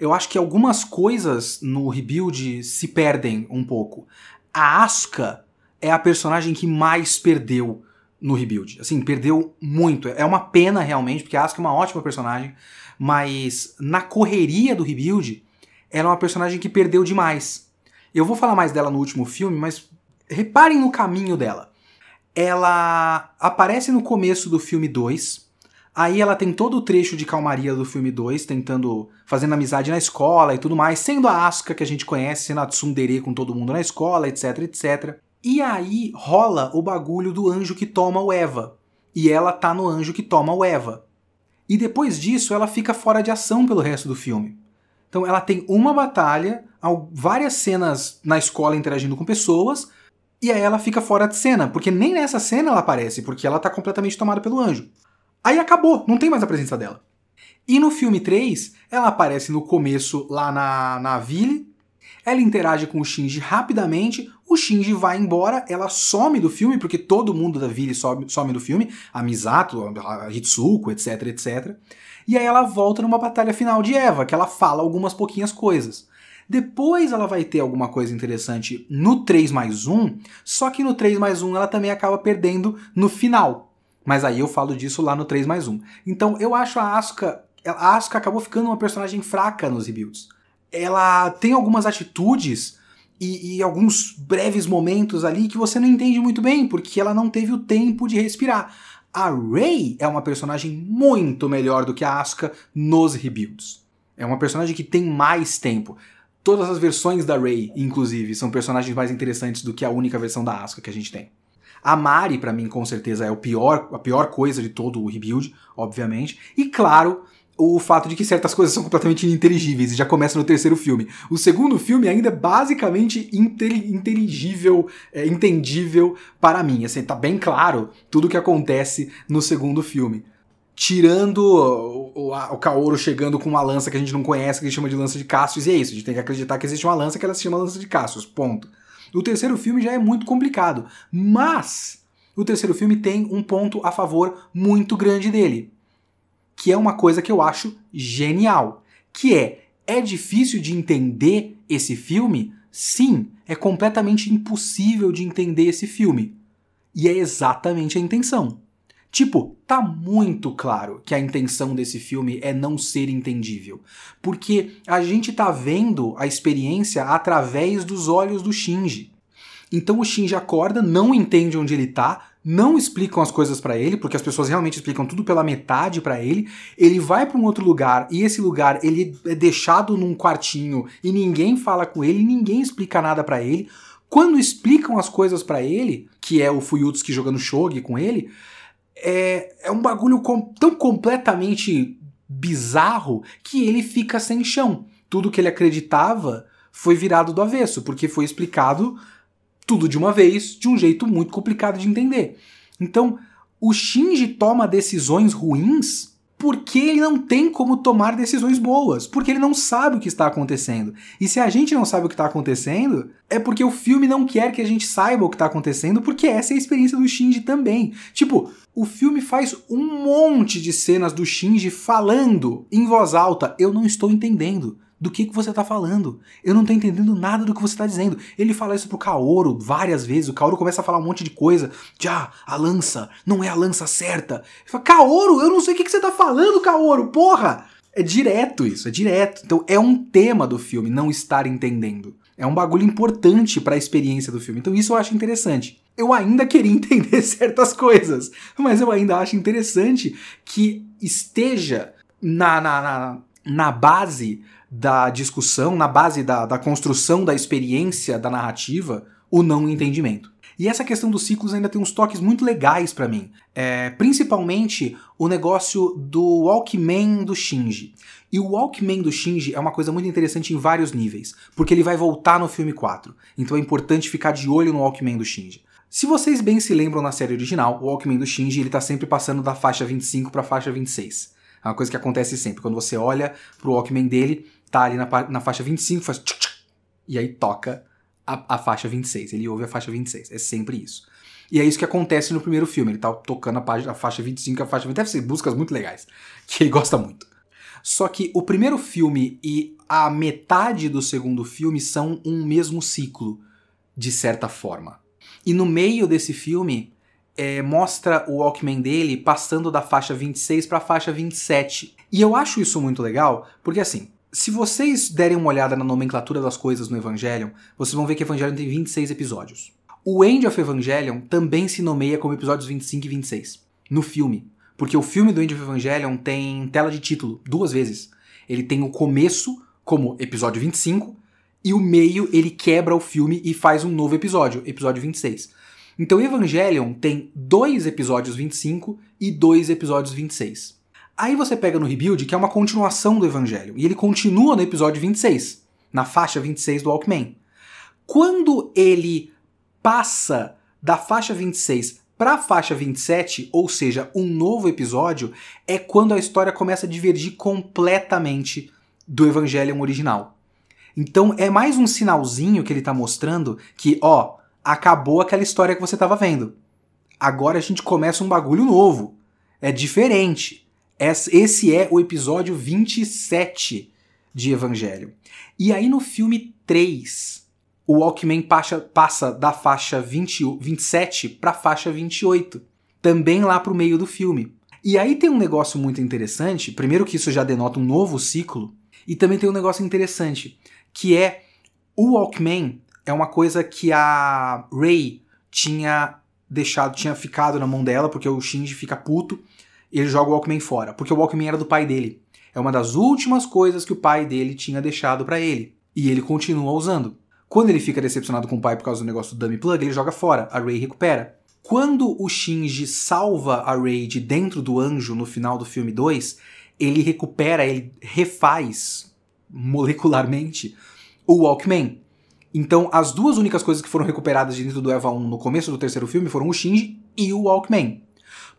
Eu acho que algumas coisas no Rebuild se perdem um pouco. A Asuka é a personagem que mais perdeu no rebuild. Assim, perdeu muito. É uma pena realmente, porque a Asuka é uma ótima personagem, mas na correria do rebuild, ela é uma personagem que perdeu demais. Eu vou falar mais dela no último filme, mas reparem no caminho dela. Ela aparece no começo do filme 2, aí ela tem todo o trecho de calmaria do filme 2, tentando, fazendo amizade na escola e tudo mais, sendo a Asuka que a gente conhece, sendo a tsundere com todo mundo na escola, etc, etc. E aí rola o bagulho do anjo que toma o Eva. E ela tá no anjo que toma o Eva. E depois disso ela fica fora de ação pelo resto do filme. Então ela tem uma batalha, várias cenas na escola interagindo com pessoas, e aí ela fica fora de cena, porque nem nessa cena ela aparece, porque ela tá completamente tomada pelo anjo. Aí acabou, não tem mais a presença dela. E no filme 3, ela aparece no começo lá na, na ville, ela interage com o Shinji rapidamente, o Shinji vai embora, ela some do filme, porque todo mundo da ville some, some do filme, a Misato, a Hitsuko, etc, etc. E aí ela volta numa batalha final de Eva, que ela fala algumas pouquinhas coisas. Depois ela vai ter alguma coisa interessante no 3 mais 1, só que no 3 mais 1 ela também acaba perdendo no final. Mas aí eu falo disso lá no 3 mais 1. Então eu acho a Asuka. A Asuka acabou ficando uma personagem fraca nos rebuilds. Ela tem algumas atitudes e, e, alguns breves momentos ali que você não entende muito bem, porque ela não teve o tempo de respirar. A Rey é uma personagem muito melhor do que a Asuka nos rebuilds. É uma personagem que tem mais tempo. Todas as versões da Rey, inclusive, são personagens mais interessantes do que a única versão da Asuka que a gente tem. A Mari, para mim, com certeza, é o pior, a pior coisa de todo o rebuild, obviamente. E claro, o fato de que certas coisas são completamente ininteligíveis e já começa no terceiro filme. O segundo filme ainda é basicamente inteligível, é, entendível para mim. Assim, tá bem claro tudo o que acontece no segundo filme tirando o, o, o Kaoru chegando com uma lança que a gente não conhece, que a gente chama de lança de Cassius, e é isso, a gente tem que acreditar que existe uma lança que ela se chama lança de Cassius, ponto. O terceiro filme já é muito complicado, mas o terceiro filme tem um ponto a favor muito grande dele, que é uma coisa que eu acho genial, que é, é difícil de entender esse filme? Sim, é completamente impossível de entender esse filme. E é exatamente a intenção. Tipo, tá muito claro que a intenção desse filme é não ser entendível. Porque a gente tá vendo a experiência através dos olhos do Shinji. Então o Shinji acorda, não entende onde ele tá, não explicam as coisas para ele, porque as pessoas realmente explicam tudo pela metade para ele. Ele vai para um outro lugar e esse lugar ele é deixado num quartinho e ninguém fala com ele, ninguém explica nada para ele. Quando explicam as coisas para ele, que é o Fuyutsuki jogando shogi com ele, é, é um bagulho com, tão completamente bizarro que ele fica sem chão. Tudo que ele acreditava foi virado do avesso, porque foi explicado tudo de uma vez, de um jeito muito complicado de entender. Então, o Shinji toma decisões ruins porque ele não tem como tomar decisões boas, porque ele não sabe o que está acontecendo. E se a gente não sabe o que está acontecendo, é porque o filme não quer que a gente saiba o que está acontecendo, porque essa é a experiência do Shinji também. Tipo, o filme faz um monte de cenas do Shinji falando em voz alta: Eu não estou entendendo do que, que você tá falando. Eu não tô entendendo nada do que você tá dizendo. Ele fala isso pro Kaoru várias vezes. O Kaoru começa a falar um monte de coisa. Já, a lança, não é a lança certa. Ele fala, Kaoru, eu não sei o que, que você tá falando, Kaoru, porra! É direto isso, é direto. Então é um tema do filme, não estar entendendo. É um bagulho importante para a experiência do filme. Então isso eu acho interessante. Eu ainda queria (laughs) entender certas coisas, mas eu ainda acho interessante que esteja na, na, na, na base da discussão, na base da, da construção da experiência da narrativa, o não entendimento. E essa questão dos ciclos ainda tem uns toques muito legais para mim. É, principalmente o negócio do Walkman do Shinji. E o Walkman do Shinji é uma coisa muito interessante em vários níveis, porque ele vai voltar no filme 4. Então é importante ficar de olho no Walkman do Shinji. Se vocês bem se lembram na série original, o Walkman do Shinji ele tá sempre passando da faixa 25 para a faixa 26. É uma coisa que acontece sempre. Quando você olha pro Walkman dele, tá ali na, na faixa 25, faz tchuc, tchuc, e aí toca a, a, faixa 26. Ele ouve a faixa 26. É sempre isso. E é isso que acontece no primeiro filme. Ele tá tocando a, página, a faixa 25 e a faixa 20. Deve ser buscas muito legais, (laughs) que ele gosta muito. Só que o primeiro filme e a metade do segundo filme são um mesmo ciclo, de certa forma. E no meio desse filme, é, mostra o Walkman dele passando da faixa 26 para a faixa 27. E eu acho isso muito legal, porque assim, se vocês derem uma olhada na nomenclatura das coisas no Evangelion, vocês vão ver que Evangelion tem 26 episódios. O End of Evangelion também se nomeia como episódios 25 e 26, no filme. Porque o filme do End of Evangelion tem tela de título duas vezes. Ele tem o começo como episódio 25 e o meio ele quebra o filme e faz um novo episódio, episódio 26. Então Evangelion tem dois episódios 25 e dois episódios 26. Aí você pega no Rebuild, que é uma continuação do Evangelho, e ele continua no episódio 26, na faixa 26 do Walkman. Quando ele passa da faixa 26 pra faixa 27, ou seja, um novo episódio, é quando a história começa a divergir completamente do Evangelion original. Então é mais um sinalzinho que ele tá mostrando que, ó, acabou aquela história que você tava vendo. Agora a gente começa um bagulho novo. É diferente. Esse é o episódio 27 de Evangelho. E aí no filme 3, o Walkman passa, passa da faixa 20, 27 para a faixa 28, também lá para o meio do filme. E aí tem um negócio muito interessante, primeiro que isso já denota um novo ciclo, e também tem um negócio interessante, que é o Walkman é uma coisa que a Ray tinha deixado, tinha ficado na mão dela, porque o Shinji fica puto, ele joga o Walkman fora, porque o Walkman era do pai dele. É uma das últimas coisas que o pai dele tinha deixado para ele, e ele continua usando. Quando ele fica decepcionado com o pai por causa do negócio do dummy plug, ele joga fora, a Ray recupera. Quando o Shinji salva a Ray de dentro do anjo no final do filme 2, ele recupera, ele refaz molecularmente o Walkman. Então, as duas únicas coisas que foram recuperadas de dentro do Eva 1 no começo do terceiro filme foram o Shinji e o Walkman.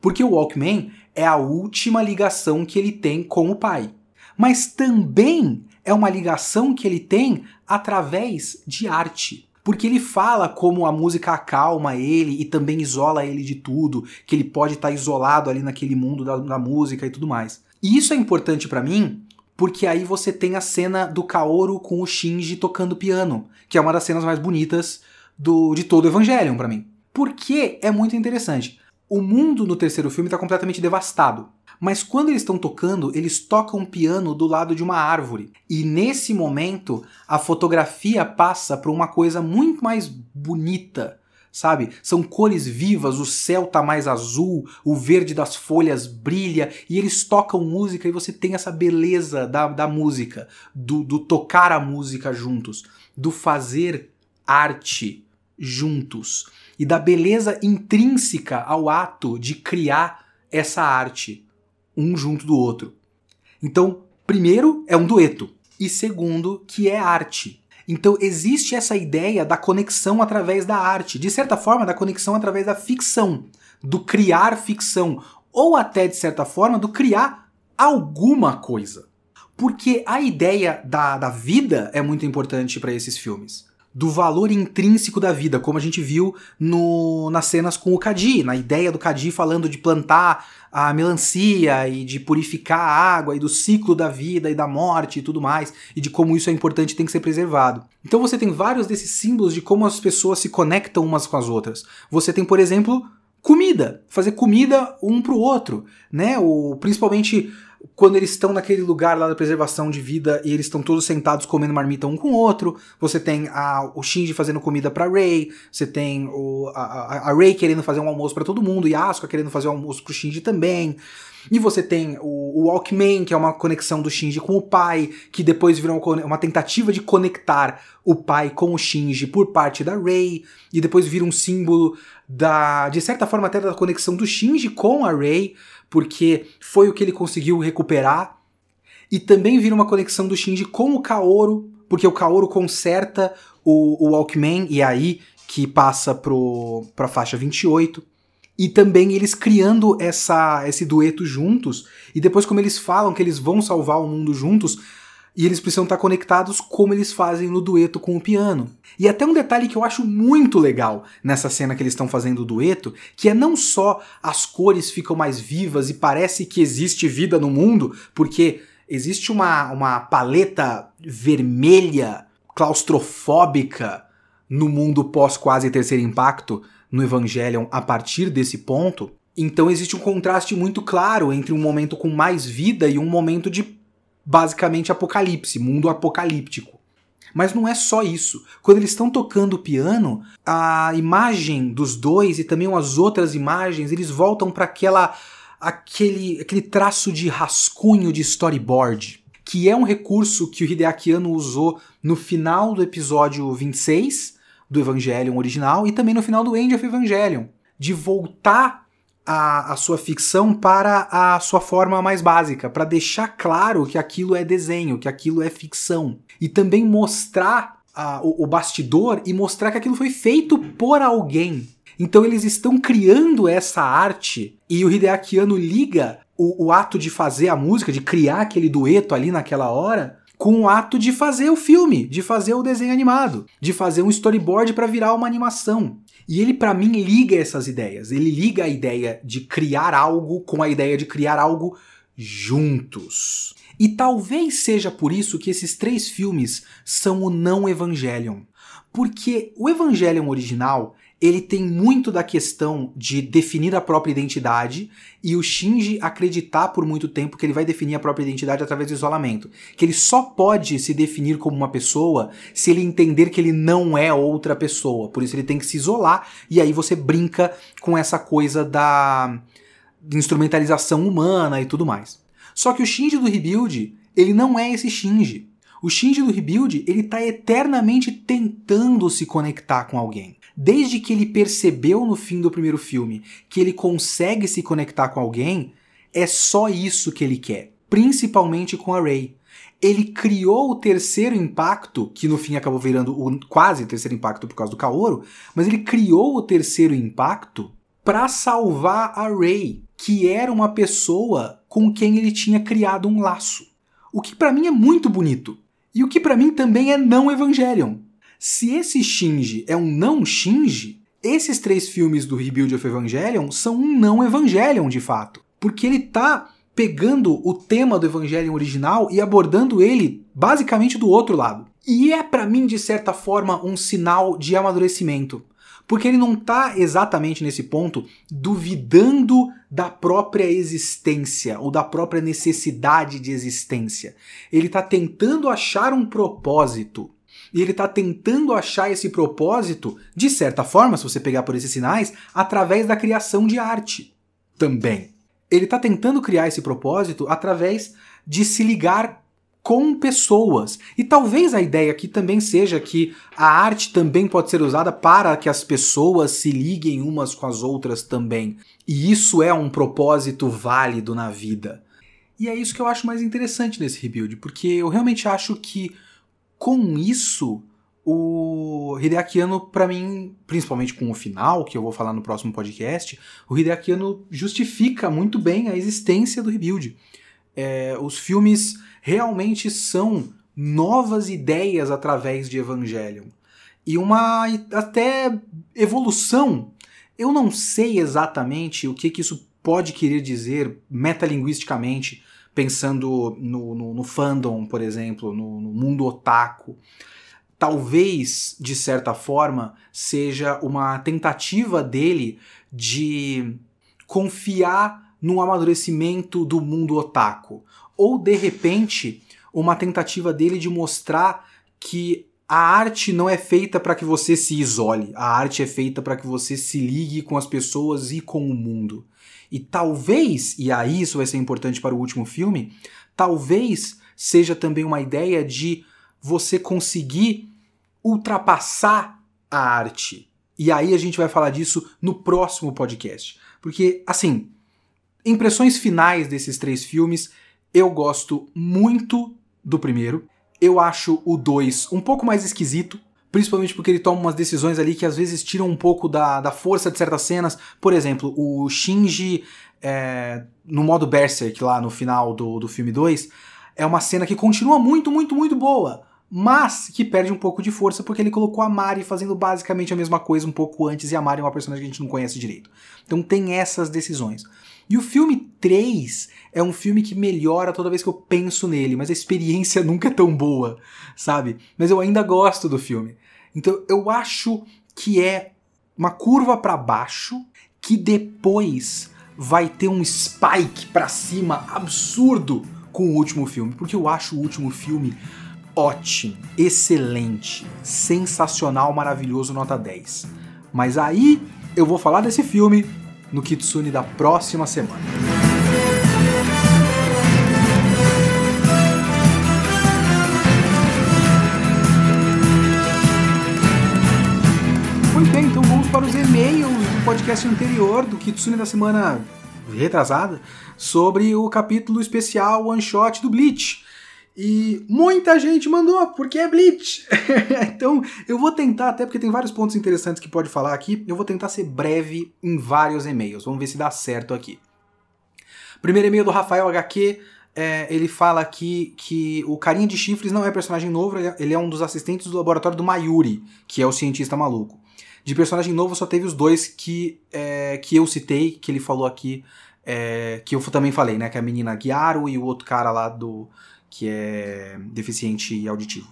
Porque o Walkman é a última ligação que ele tem com o pai. Mas também é uma ligação que ele tem através de arte. Porque ele fala como a música acalma ele e também isola ele de tudo, que ele pode estar tá isolado ali naquele mundo da, da música e tudo mais. E isso é importante para mim porque aí você tem a cena do Kaoru com o Shinji tocando piano, que é uma das cenas mais bonitas do, de todo o Evangelion para mim. Porque é muito interessante. O mundo no terceiro filme está completamente devastado. Mas quando eles estão tocando, eles tocam piano do lado de uma árvore. E nesse momento, a fotografia passa por uma coisa muito mais bonita, sabe? São cores vivas, o céu tá mais azul, o verde das folhas brilha e eles tocam música e você tem essa beleza da, da música, do, do tocar a música juntos, do fazer arte juntos e da beleza intrínseca ao ato de criar essa arte um junto do outro. Então, primeiro é um dueto e segundo que é arte. Então existe essa ideia da conexão através da arte, de certa forma da conexão através da ficção, do criar ficção, ou até de certa forma do criar alguma coisa. Porque a ideia da, da vida é muito importante para esses filmes do valor intrínseco da vida, como a gente viu no, nas cenas com o Kadi, na ideia do Kadi falando de plantar a melancia e de purificar a água e do ciclo da vida e da morte e tudo mais, e de como isso é importante e tem que ser preservado. Então você tem vários desses símbolos de como as pessoas se conectam umas com as outras. Você tem, por exemplo, comida, fazer comida um pro outro, né? O, principalmente quando eles estão naquele lugar lá da preservação de vida e eles estão todos sentados comendo marmita um com o outro, você tem a, o Shinji fazendo comida para Ray, você tem o, a, a, Ray querendo fazer um almoço para todo mundo e a Asuka querendo fazer um almoço pro Shinji também. E você tem o, o Walkman, que é uma conexão do Shinji com o pai, que depois virou uma, tentativa de conectar o pai com o Shinji por parte da Ray, e depois vira um símbolo da, de certa forma até da conexão do Shinji com a Ray porque foi o que ele conseguiu recuperar. E também vira uma conexão do Shinji com o Kaoru, porque o Kaoru conserta o, o Walkman, e é aí que passa pro, pra faixa 28. E também eles criando essa, esse dueto juntos, e depois como eles falam que eles vão salvar o mundo juntos, e eles precisam estar conectados como eles fazem no dueto com o piano. E até um detalhe que eu acho muito legal nessa cena que eles estão fazendo o dueto, que é não só as cores ficam mais vivas e parece que existe vida no mundo, porque existe uma, uma paleta vermelha, claustrofóbica no mundo pós quase terceiro impacto no Evangelion a partir desse ponto. Então existe um contraste muito claro entre um momento com mais vida e um momento de basicamente apocalipse, mundo apocalíptico. Mas não é só isso. Quando eles estão tocando o piano, a imagem dos dois e também as outras imagens, eles voltam para aquela aquele aquele traço de rascunho de storyboard, que é um recurso que o Hideaki Anno usou no final do episódio 26 do Evangelion original e também no final do End of Evangelion, de voltar a, a sua ficção para a sua forma mais básica, para deixar claro que aquilo é desenho, que aquilo é ficção. E também mostrar a, o, o bastidor e mostrar que aquilo foi feito por alguém. Então eles estão criando essa arte e o Hideaki liga o, o ato de fazer a música, de criar aquele dueto ali naquela hora, com o ato de fazer o filme, de fazer o desenho animado, de fazer um storyboard para virar uma animação. E ele, para mim, liga essas ideias. Ele liga a ideia de criar algo com a ideia de criar algo juntos. E talvez seja por isso que esses três filmes são o não Evangelion. Porque o Evangelion original ele tem muito da questão de definir a própria identidade e o Shinji acreditar por muito tempo que ele vai definir a própria identidade através do isolamento. Que ele só pode se definir como uma pessoa se ele entender que ele não é outra pessoa. Por isso ele tem que se isolar e aí você brinca com essa coisa da instrumentalização humana e tudo mais. Só que o Shinji do Rebuild, ele não é esse Shinji. O Shinji do Rebuild, ele tá eternamente tentando se conectar com alguém. Desde que ele percebeu no fim do primeiro filme que ele consegue se conectar com alguém, é só isso que ele quer, principalmente com a Rey. Ele criou o terceiro impacto, que no fim acabou virando o quase terceiro impacto por causa do Kaoru, mas ele criou o terceiro impacto para salvar a Rey, que era uma pessoa com quem ele tinha criado um laço. O que para mim é muito bonito. E o que para mim também é não Evangelion. Se esse Shinji é um não Shinji, esses três filmes do Rebuild of Evangelion são um não Evangelion de fato. Porque ele tá pegando o tema do Evangelion original e abordando ele basicamente do outro lado. E é para mim de certa forma um sinal de amadurecimento. Porque ele não está exatamente nesse ponto duvidando da própria existência ou da própria necessidade de existência. Ele está tentando achar um propósito. E ele está tentando achar esse propósito, de certa forma, se você pegar por esses sinais, através da criação de arte também. Ele está tentando criar esse propósito através de se ligar com pessoas. E talvez a ideia aqui também seja que a arte também pode ser usada para que as pessoas se liguem umas com as outras também. E isso é um propósito válido na vida. E é isso que eu acho mais interessante nesse rebuild, porque eu realmente acho que com isso o Hideaki Anno, para mim, principalmente com o final, que eu vou falar no próximo podcast, o Hideaki Anno justifica muito bem a existência do rebuild. É, os filmes realmente são novas ideias através de Evangelion. E uma até evolução. Eu não sei exatamente o que, que isso pode querer dizer metalinguisticamente, pensando no, no, no fandom, por exemplo, no, no mundo otaku talvez, de certa forma, seja uma tentativa dele de confiar no amadurecimento do mundo otaku ou de repente uma tentativa dele de mostrar que a arte não é feita para que você se isole, a arte é feita para que você se ligue com as pessoas e com o mundo. E talvez, e aí isso vai ser importante para o último filme, talvez seja também uma ideia de você conseguir ultrapassar a arte. E aí a gente vai falar disso no próximo podcast. Porque, assim, impressões finais desses três filmes, eu gosto muito do primeiro. Eu acho o 2 um pouco mais esquisito, principalmente porque ele toma umas decisões ali que às vezes tiram um pouco da, da força de certas cenas. Por exemplo, o Shinji é, no modo Berserk lá no final do, do filme 2 é uma cena que continua muito, muito, muito boa, mas que perde um pouco de força porque ele colocou a Mari fazendo basicamente a mesma coisa um pouco antes e a Mari é uma personagem que a gente não conhece direito. Então tem essas decisões. E o filme 3 é um filme que melhora toda vez que eu penso nele, mas a experiência (laughs) nunca é tão boa, sabe? Mas eu ainda gosto do filme. Então eu acho que é uma curva para baixo que depois vai ter um spike para cima absurdo com o último filme, porque eu acho o último filme ótimo, excelente, sensacional, maravilhoso, nota 10. Mas aí eu vou falar desse filme no Kitsune da próxima semana. Podcast anterior do Kitsune da semana retrasada sobre o capítulo especial One Shot do Bleach. E muita gente mandou, porque é Bleach. (laughs) então, eu vou tentar, até porque tem vários pontos interessantes que pode falar aqui, eu vou tentar ser breve em vários e-mails. Vamos ver se dá certo aqui. Primeiro e-mail do Rafael HQ, é, ele fala aqui que o carinha de chifres não é personagem novo, ele é um dos assistentes do laboratório do Mayuri, que é o cientista maluco. De personagem novo só teve os dois que, é, que eu citei, que ele falou aqui, é, que eu também falei, né? Que é a menina Guiaro e o outro cara lá do que é deficiente auditivo.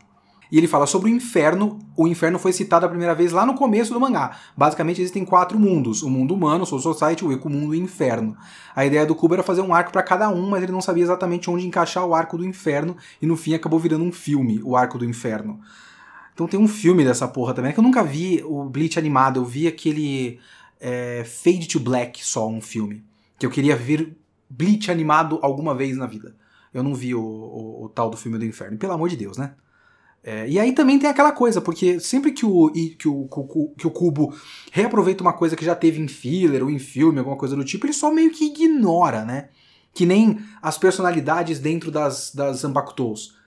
E ele fala sobre o inferno. O inferno foi citado a primeira vez lá no começo do mangá. Basicamente existem quatro mundos: o mundo humano, o Soul Society, o Eco-mundo e o inferno. A ideia do Kubo era fazer um arco para cada um, mas ele não sabia exatamente onde encaixar o arco do inferno e no fim acabou virando um filme, o arco do inferno. Então tem um filme dessa porra também, é que eu nunca vi o Bleach animado, eu vi aquele é, Fade to Black só, um filme. Que eu queria ver Bleach animado alguma vez na vida. Eu não vi o, o, o tal do filme do inferno. Pelo amor de Deus, né? É, e aí também tem aquela coisa, porque sempre que o, que, o, que o Cubo reaproveita uma coisa que já teve em filler ou em filme, alguma coisa do tipo, ele só meio que ignora, né? Que nem as personalidades dentro das, das Zanbakutos,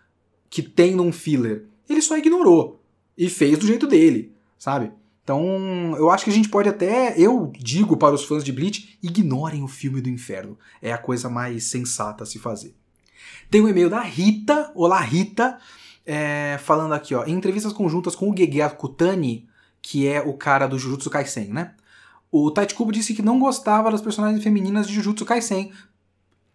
que tem num filler. Ele só ignorou e fez do jeito dele, sabe? Então, eu acho que a gente pode até, eu digo para os fãs de Bleach, ignorem o filme do inferno. É a coisa mais sensata a se fazer. Tem um e-mail da Rita, olá Rita, é, falando aqui, ó, em entrevistas conjuntas com o Gege Akutani, que é o cara do Jujutsu Kaisen, né? O Taichi Kubo disse que não gostava das personagens femininas de Jujutsu Kaisen,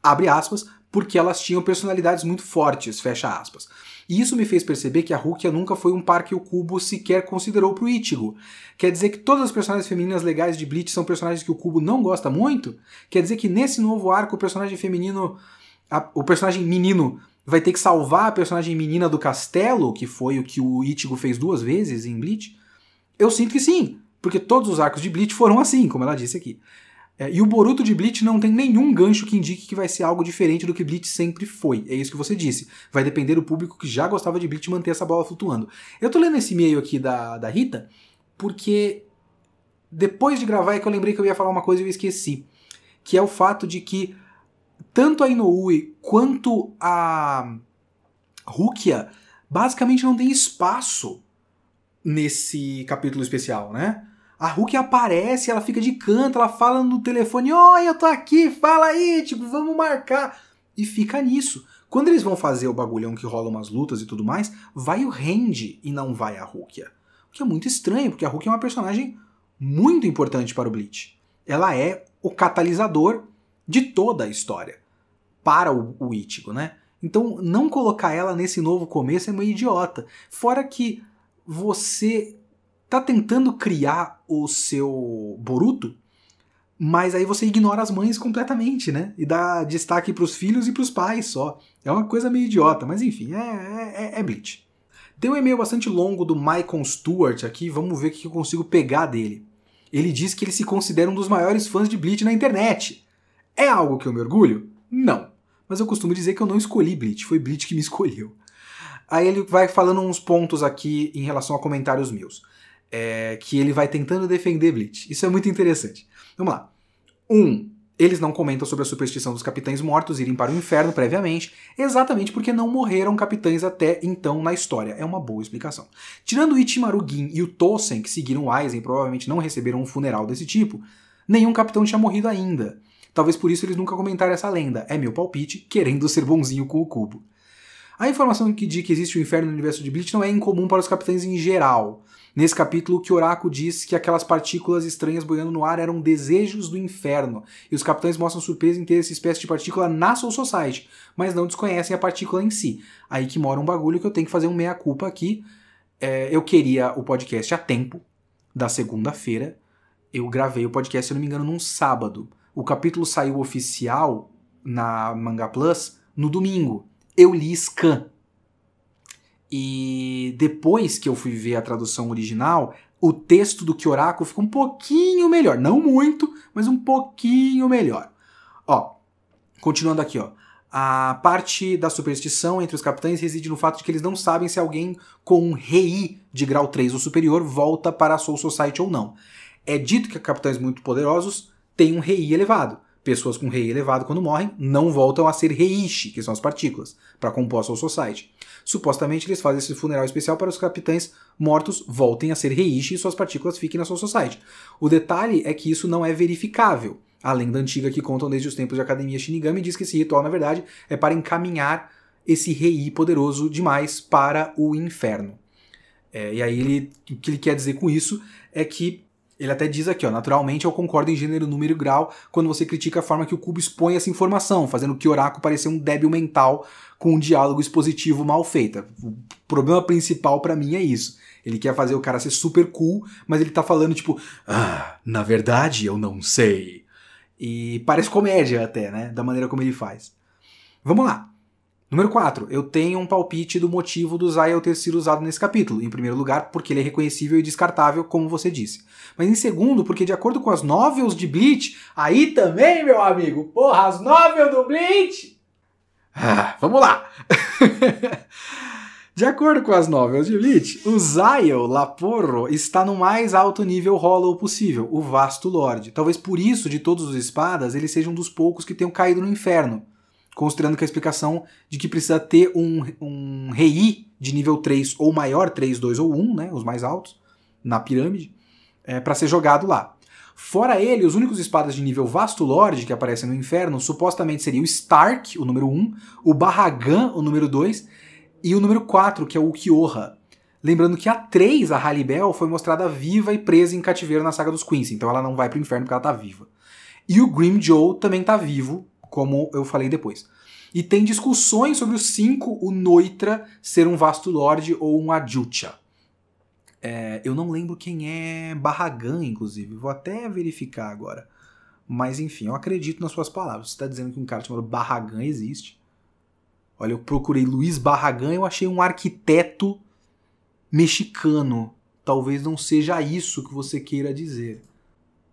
abre aspas, porque elas tinham personalidades muito fortes, fecha aspas. E isso me fez perceber que a Rukia nunca foi um par que o Kubo sequer considerou pro Ichigo. Quer dizer que todas as personagens femininas legais de Bleach são personagens que o Kubo não gosta muito? Quer dizer que nesse novo arco o personagem feminino a, o personagem menino vai ter que salvar a personagem menina do castelo, que foi o que o Ichigo fez duas vezes em Bleach? Eu sinto que sim, porque todos os arcos de Bleach foram assim, como ela disse aqui. É, e o Boruto de Bleach não tem nenhum gancho que indique que vai ser algo diferente do que Bleach sempre foi. É isso que você disse. Vai depender do público que já gostava de Bleach manter essa bola flutuando. Eu tô lendo esse e-mail aqui da, da Rita, porque depois de gravar é que eu lembrei que eu ia falar uma coisa e eu esqueci. Que é o fato de que tanto a Inoue quanto a Rukia basicamente não tem espaço nesse capítulo especial, né? A Rukia aparece, ela fica de canto, ela fala no telefone: Oi, eu tô aqui, fala aí, tipo, vamos marcar. E fica nisso. Quando eles vão fazer o bagulhão que rola umas lutas e tudo mais, vai o Randy e não vai a Rukia. O que é muito estranho, porque a Rukia é uma personagem muito importante para o Bleach. Ela é o catalisador de toda a história para o, o Ichigo, né? Então, não colocar ela nesse novo começo é meio idiota. Fora que você tá tentando criar o seu Boruto, mas aí você ignora as mães completamente, né? E dá destaque para os filhos e para os pais só. É uma coisa meio idiota, mas enfim, é, é, é Bleach. Tem um e-mail bastante longo do Michael Stewart aqui, vamos ver o que eu consigo pegar dele. Ele diz que ele se considera um dos maiores fãs de Bleach na internet. É algo que eu me orgulho? Não. Mas eu costumo dizer que eu não escolhi Bleach, foi Bleach que me escolheu. Aí ele vai falando uns pontos aqui em relação a comentários meus. É, que ele vai tentando defender Bleach. Isso é muito interessante. Vamos lá. Um, eles não comentam sobre a superstição dos capitães mortos irem para o inferno previamente, exatamente porque não morreram capitães até então na história. É uma boa explicação. Tirando o Ichimaru Gin e o Tosen, que seguiram o Aizen, provavelmente não receberam um funeral desse tipo, nenhum capitão tinha morrido ainda. Talvez por isso eles nunca comentaram essa lenda. É meu palpite, querendo ser bonzinho com o cubo. A informação que de que existe o inferno no universo de Bleach não é incomum para os capitães em geral. Nesse capítulo, Kyorako diz que aquelas partículas estranhas boiando no ar eram desejos do inferno, e os capitães mostram surpresa em ter essa espécie de partícula na Soul Society, mas não desconhecem a partícula em si. Aí que mora um bagulho que eu tenho que fazer um meia-culpa aqui. É, eu queria o podcast a tempo, da segunda-feira. Eu gravei o podcast, se não me engano, num sábado. O capítulo saiu oficial na Manga Plus no domingo. Eu li Scan. E depois que eu fui ver a tradução original, o texto do Kyorako fica um pouquinho melhor. Não muito, mas um pouquinho melhor. Ó, continuando aqui, ó. A parte da superstição entre os capitães reside no fato de que eles não sabem se alguém com um rei de grau 3 ou superior volta para a Soul Society ou não. É dito que capitães muito poderosos tem um rei elevado, Pessoas com rei elevado, quando morrem, não voltam a ser reishi, que são as partículas, para compor a Soul Society. Supostamente eles fazem esse funeral especial para os capitães mortos voltem a ser reishi e suas partículas fiquem na Soul Society. O detalhe é que isso não é verificável. A lenda antiga que contam desde os tempos de Academia Shinigami diz que esse ritual, na verdade, é para encaminhar esse rei poderoso demais para o inferno. É, e aí ele, o que ele quer dizer com isso é que ele até diz aqui, ó, naturalmente eu concordo em gênero, número e grau quando você critica a forma que o cubo expõe essa informação, fazendo o Kyoraku parecer um débil mental com um diálogo expositivo mal feito. O problema principal para mim é isso. Ele quer fazer o cara ser super cool, mas ele tá falando tipo, ah, na verdade eu não sei. E parece comédia até, né, da maneira como ele faz. Vamos lá. Número 4. Eu tenho um palpite do motivo do Zayel ter sido usado nesse capítulo. Em primeiro lugar, porque ele é reconhecível e descartável, como você disse. Mas em segundo, porque de acordo com as novels de Bleach, aí também, meu amigo, porra, as novels do Bleach! Ah, vamos lá! (laughs) de acordo com as novels de Bleach, o Zayel Laporro está no mais alto nível Hollow possível, o Vasto Lorde. Talvez por isso, de todos os espadas, ele seja um dos poucos que tenham caído no inferno considerando que a explicação de que precisa ter um, um rei de nível 3 ou maior, 3, 2 ou 1, né, os mais altos, na pirâmide, é, para ser jogado lá. Fora ele, os únicos espadas de nível Vasto Lorde que aparecem no inferno supostamente seria o Stark, o número 1, o Barragan, o número 2, e o número 4, que é o Kyoha. Lembrando que a 3, a Halibel, foi mostrada viva e presa em cativeiro na saga dos Queens, então ela não vai pro inferno porque ela tá viva. E o Grim Joe também tá vivo, como eu falei depois. E tem discussões sobre os cinco, o Noitra ser um Vasto Lorde ou um Adjucha. É, eu não lembro quem é Barragan, inclusive. Vou até verificar agora. Mas enfim, eu acredito nas suas palavras. Você está dizendo que um cara chamado Barragan existe. Olha, eu procurei Luiz Barragan, eu achei um arquiteto mexicano. Talvez não seja isso que você queira dizer.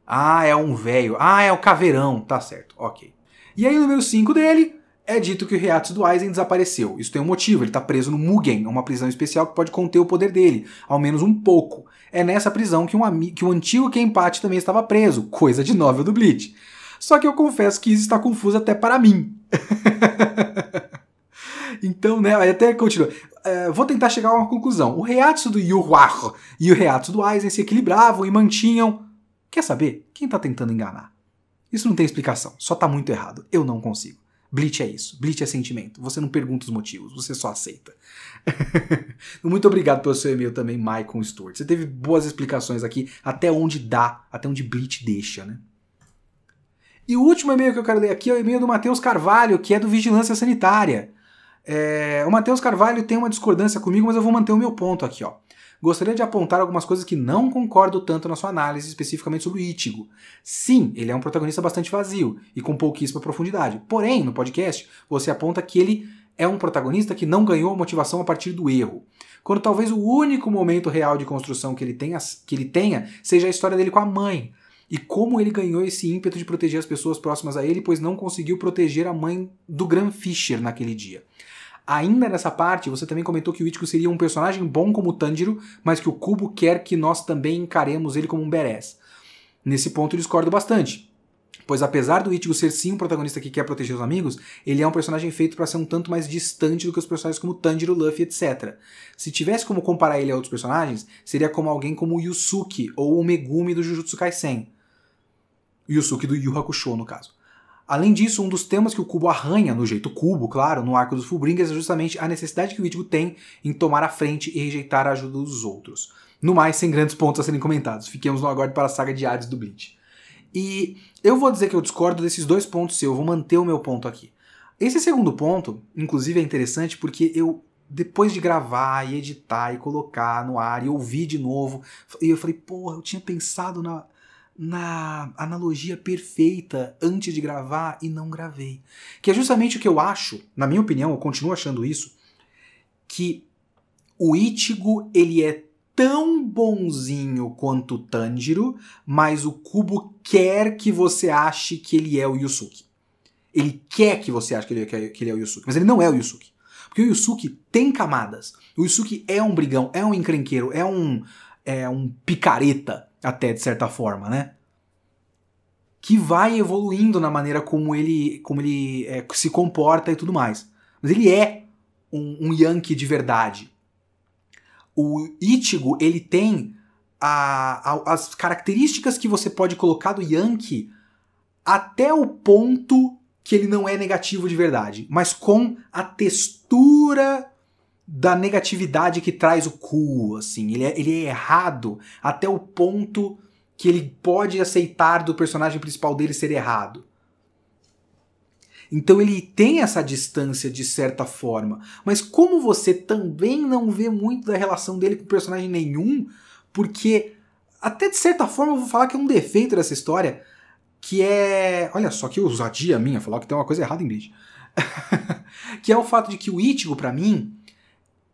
Ah, é um velho. Ah, é o caveirão. Tá certo, ok. E aí, número 5 dele é dito que o Reatsu do Aizen desapareceu. Isso tem um motivo, ele está preso no Mugen, uma prisão especial que pode conter o poder dele, ao menos um pouco. É nessa prisão que um, que o antigo Kenpachi também estava preso, coisa de novel do Bleach. Só que eu confesso que isso está confuso até para mim. (laughs) então, né, até continua. Uh, vou tentar chegar a uma conclusão. O Reatsu do Yuhuacho e o Reatsu do Aizen se equilibravam e mantinham... Quer saber? Quem está tentando enganar? Isso não tem explicação, só tá muito errado. Eu não consigo. Bleach é isso. Bleach é sentimento. Você não pergunta os motivos, você só aceita. (laughs) muito obrigado pelo seu e-mail também, Michael Stewart. Você teve boas explicações aqui, até onde dá, até onde Bleach deixa, né? E o último e-mail que eu quero ler aqui é o e-mail do Matheus Carvalho, que é do Vigilância Sanitária. É... O Matheus Carvalho tem uma discordância comigo, mas eu vou manter o meu ponto aqui, ó gostaria de apontar algumas coisas que não concordo tanto na sua análise, especificamente sobre o Ichigo. Sim, ele é um protagonista bastante vazio e com pouquíssima profundidade. Porém, no podcast, você aponta que ele é um protagonista que não ganhou motivação a partir do erro. Quando talvez o único momento real de construção que ele tenha, que ele tenha seja a história dele com a mãe. E como ele ganhou esse ímpeto de proteger as pessoas próximas a ele, pois não conseguiu proteger a mãe do Gran Fischer naquele dia. Ainda nessa parte, você também comentou que o Ichigo seria um personagem bom como Tanjiro, mas que o Kubo quer que nós também encaremos ele como um badass. Nesse ponto eu discordo bastante. Pois apesar do Ichigo ser sim um protagonista que quer proteger os amigos, ele é um personagem feito para ser um tanto mais distante do que os personagens como Tanjiro, Luffy, etc. Se tivesse como comparar ele a outros personagens, seria como alguém como o Yusuke ou o Megumi do Jujutsu Kaisen. Yusuke do Yu Hakusho, no caso. Além disso, um dos temas que o Cubo arranha, no jeito Cubo, claro, no arco dos Fullbringers, é justamente a necessidade que o Ichigo tem em tomar a frente e rejeitar a ajuda dos outros. No mais, sem grandes pontos a serem comentados. Fiquemos no aguardo para a saga de Hades do Bleach. E eu vou dizer que eu discordo desses dois pontos seus, eu vou manter o meu ponto aqui. Esse segundo ponto, inclusive, é interessante porque eu, depois de gravar e editar e colocar no ar e ouvir de novo, eu falei, porra, eu tinha pensado na, na analogia perfeita antes de gravar e não gravei. Que é justamente o que eu acho, na minha opinião, eu continuo achando isso, que o Ichigo ele é tão bonzinho quanto o Tanjiro, mas o Kubo quer que você ache que ele é o Yusuke. Ele quer que você ache que ele, é, que ele é o Yusuke, mas ele não é o Yusuke. Porque o Yusuke tem camadas. O Yusuke é um brigão, é um encrenqueiro, é um, é um picareta até de certa forma, né? que vai evoluindo na maneira como ele, como ele é, se comporta e tudo mais. Mas ele é um, um Yankee de verdade. O Ichigo, ele tem a, a, as características que você pode colocar do Yankee até o ponto que ele não é negativo de verdade, mas com a textura da negatividade que traz o cool, assim. Ele é, ele é errado até o ponto que ele pode aceitar do personagem principal dele ser errado. Então ele tem essa distância de certa forma. Mas como você também não vê muito da relação dele com personagem nenhum, porque até de certa forma eu vou falar que é um defeito dessa história, que é. Olha só que ousadia minha falar que tem uma coisa errada em Bleach. (laughs) que é o fato de que o Ichigo, para mim,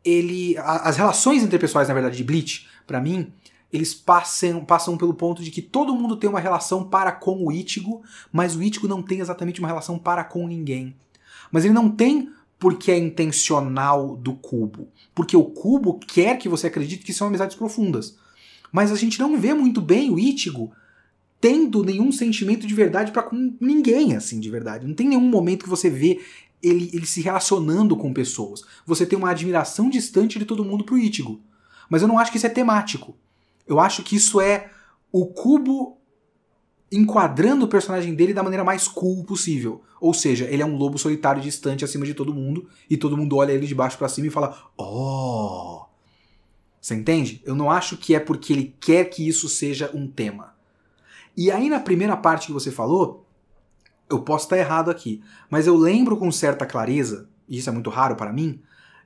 ele. As relações interpessoais, na verdade, de Bleach, para mim, eles passam, passam pelo ponto de que todo mundo tem uma relação para com o Ichigo, mas o Ichigo não tem exatamente uma relação para com ninguém. Mas ele não tem porque é intencional do cubo. Porque o cubo quer que você acredite que são amizades profundas. Mas a gente não vê muito bem o Ichigo tendo nenhum sentimento de verdade para com ninguém, assim, de verdade. Não tem nenhum momento que você vê ele, ele se relacionando com pessoas. Você tem uma admiração distante de todo mundo pro Ichigo. Mas eu não acho que isso é temático. Eu acho que isso é o cubo enquadrando o personagem dele da maneira mais cool possível. Ou seja, ele é um lobo solitário distante acima de todo mundo e todo mundo olha ele de baixo para cima e fala: "Oh". Você entende? Eu não acho que é porque ele quer que isso seja um tema. E aí na primeira parte que você falou, eu posso estar errado aqui, mas eu lembro com certa clareza, e isso é muito raro para mim,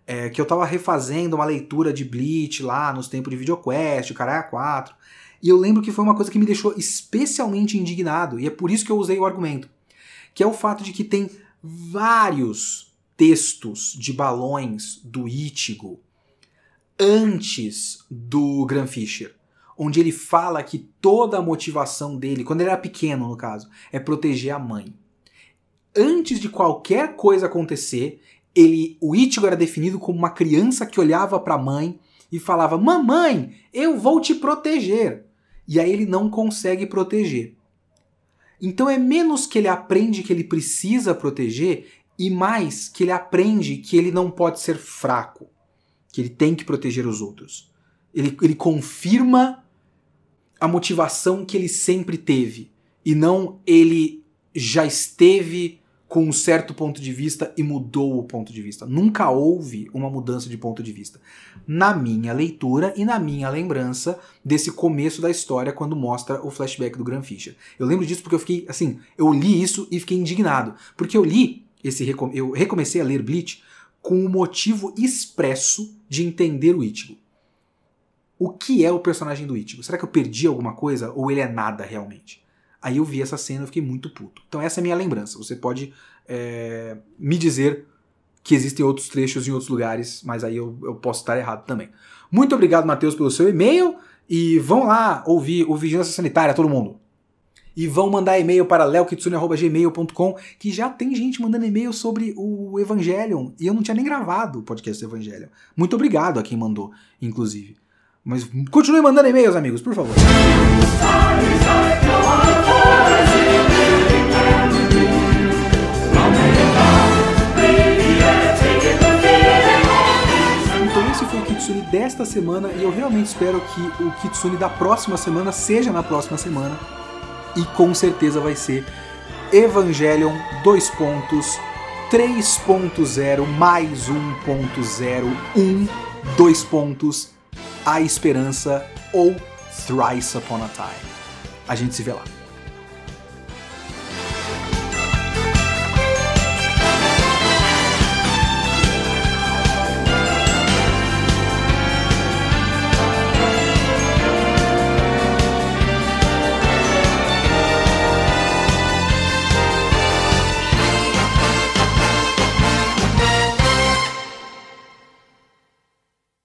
é, que eu tava refazendo uma leitura de Bleach lá nos tempos de VideoQuest, o Caralho 4, e eu lembro que foi uma coisa que me deixou especialmente indignado, e é por isso que eu usei o argumento, que é o fato de que tem vários textos de balões do Ichigo antes do Gran Fisher, onde ele fala que toda a motivação dele, quando ele era pequeno no caso, é proteger a mãe. Antes de qualquer coisa acontecer, ele, o Ichigo era definido como uma criança que olhava para a mãe e falava: "Mamãe, eu vou te proteger". E aí ele não consegue proteger. Então é menos que ele aprende que ele precisa proteger e mais que ele aprende que ele não pode ser fraco, que ele tem que proteger os outros. Ele, ele confirma a motivação que ele sempre teve e não ele já esteve com um certo ponto de vista e mudou o ponto de vista. Nunca houve uma mudança de ponto de vista. Na minha leitura e na minha lembrança desse começo da história quando mostra o flashback do Grand Fisher. Eu lembro disso porque eu fiquei, assim, eu li isso e fiquei indignado. Porque eu li esse eu recomecei a ler Bleach com o motivo expresso de entender o Ichigo. O que é o personagem do Ichigo? Será que eu perdi alguma coisa ou ele é nada realmente? Aí eu vi essa cena e fiquei muito puto. Então essa é a minha lembrança. Você pode é, me dizer que existem outros trechos em outros lugares, mas aí eu, eu posso estar errado também. Muito obrigado, Matheus, pelo seu e-mail. E vão lá ouvir o Vigilância Sanitária, todo mundo. E vão mandar e-mail para leokitsune.gmail.com, que já tem gente mandando e-mail sobre o Evangelion. E eu não tinha nem gravado o podcast do Evangelion. Muito obrigado a quem mandou, inclusive. Mas continue mandando e-mails, amigos, por favor. Então esse foi o Kitsune desta semana e eu realmente espero que o Kitsune da próxima semana seja na próxima semana e com certeza vai ser Evangelion 2 pontos 3.0 mais 1.0 1 2 pontos A Esperança ou Thrice Upon a Time. A gente se vê lá.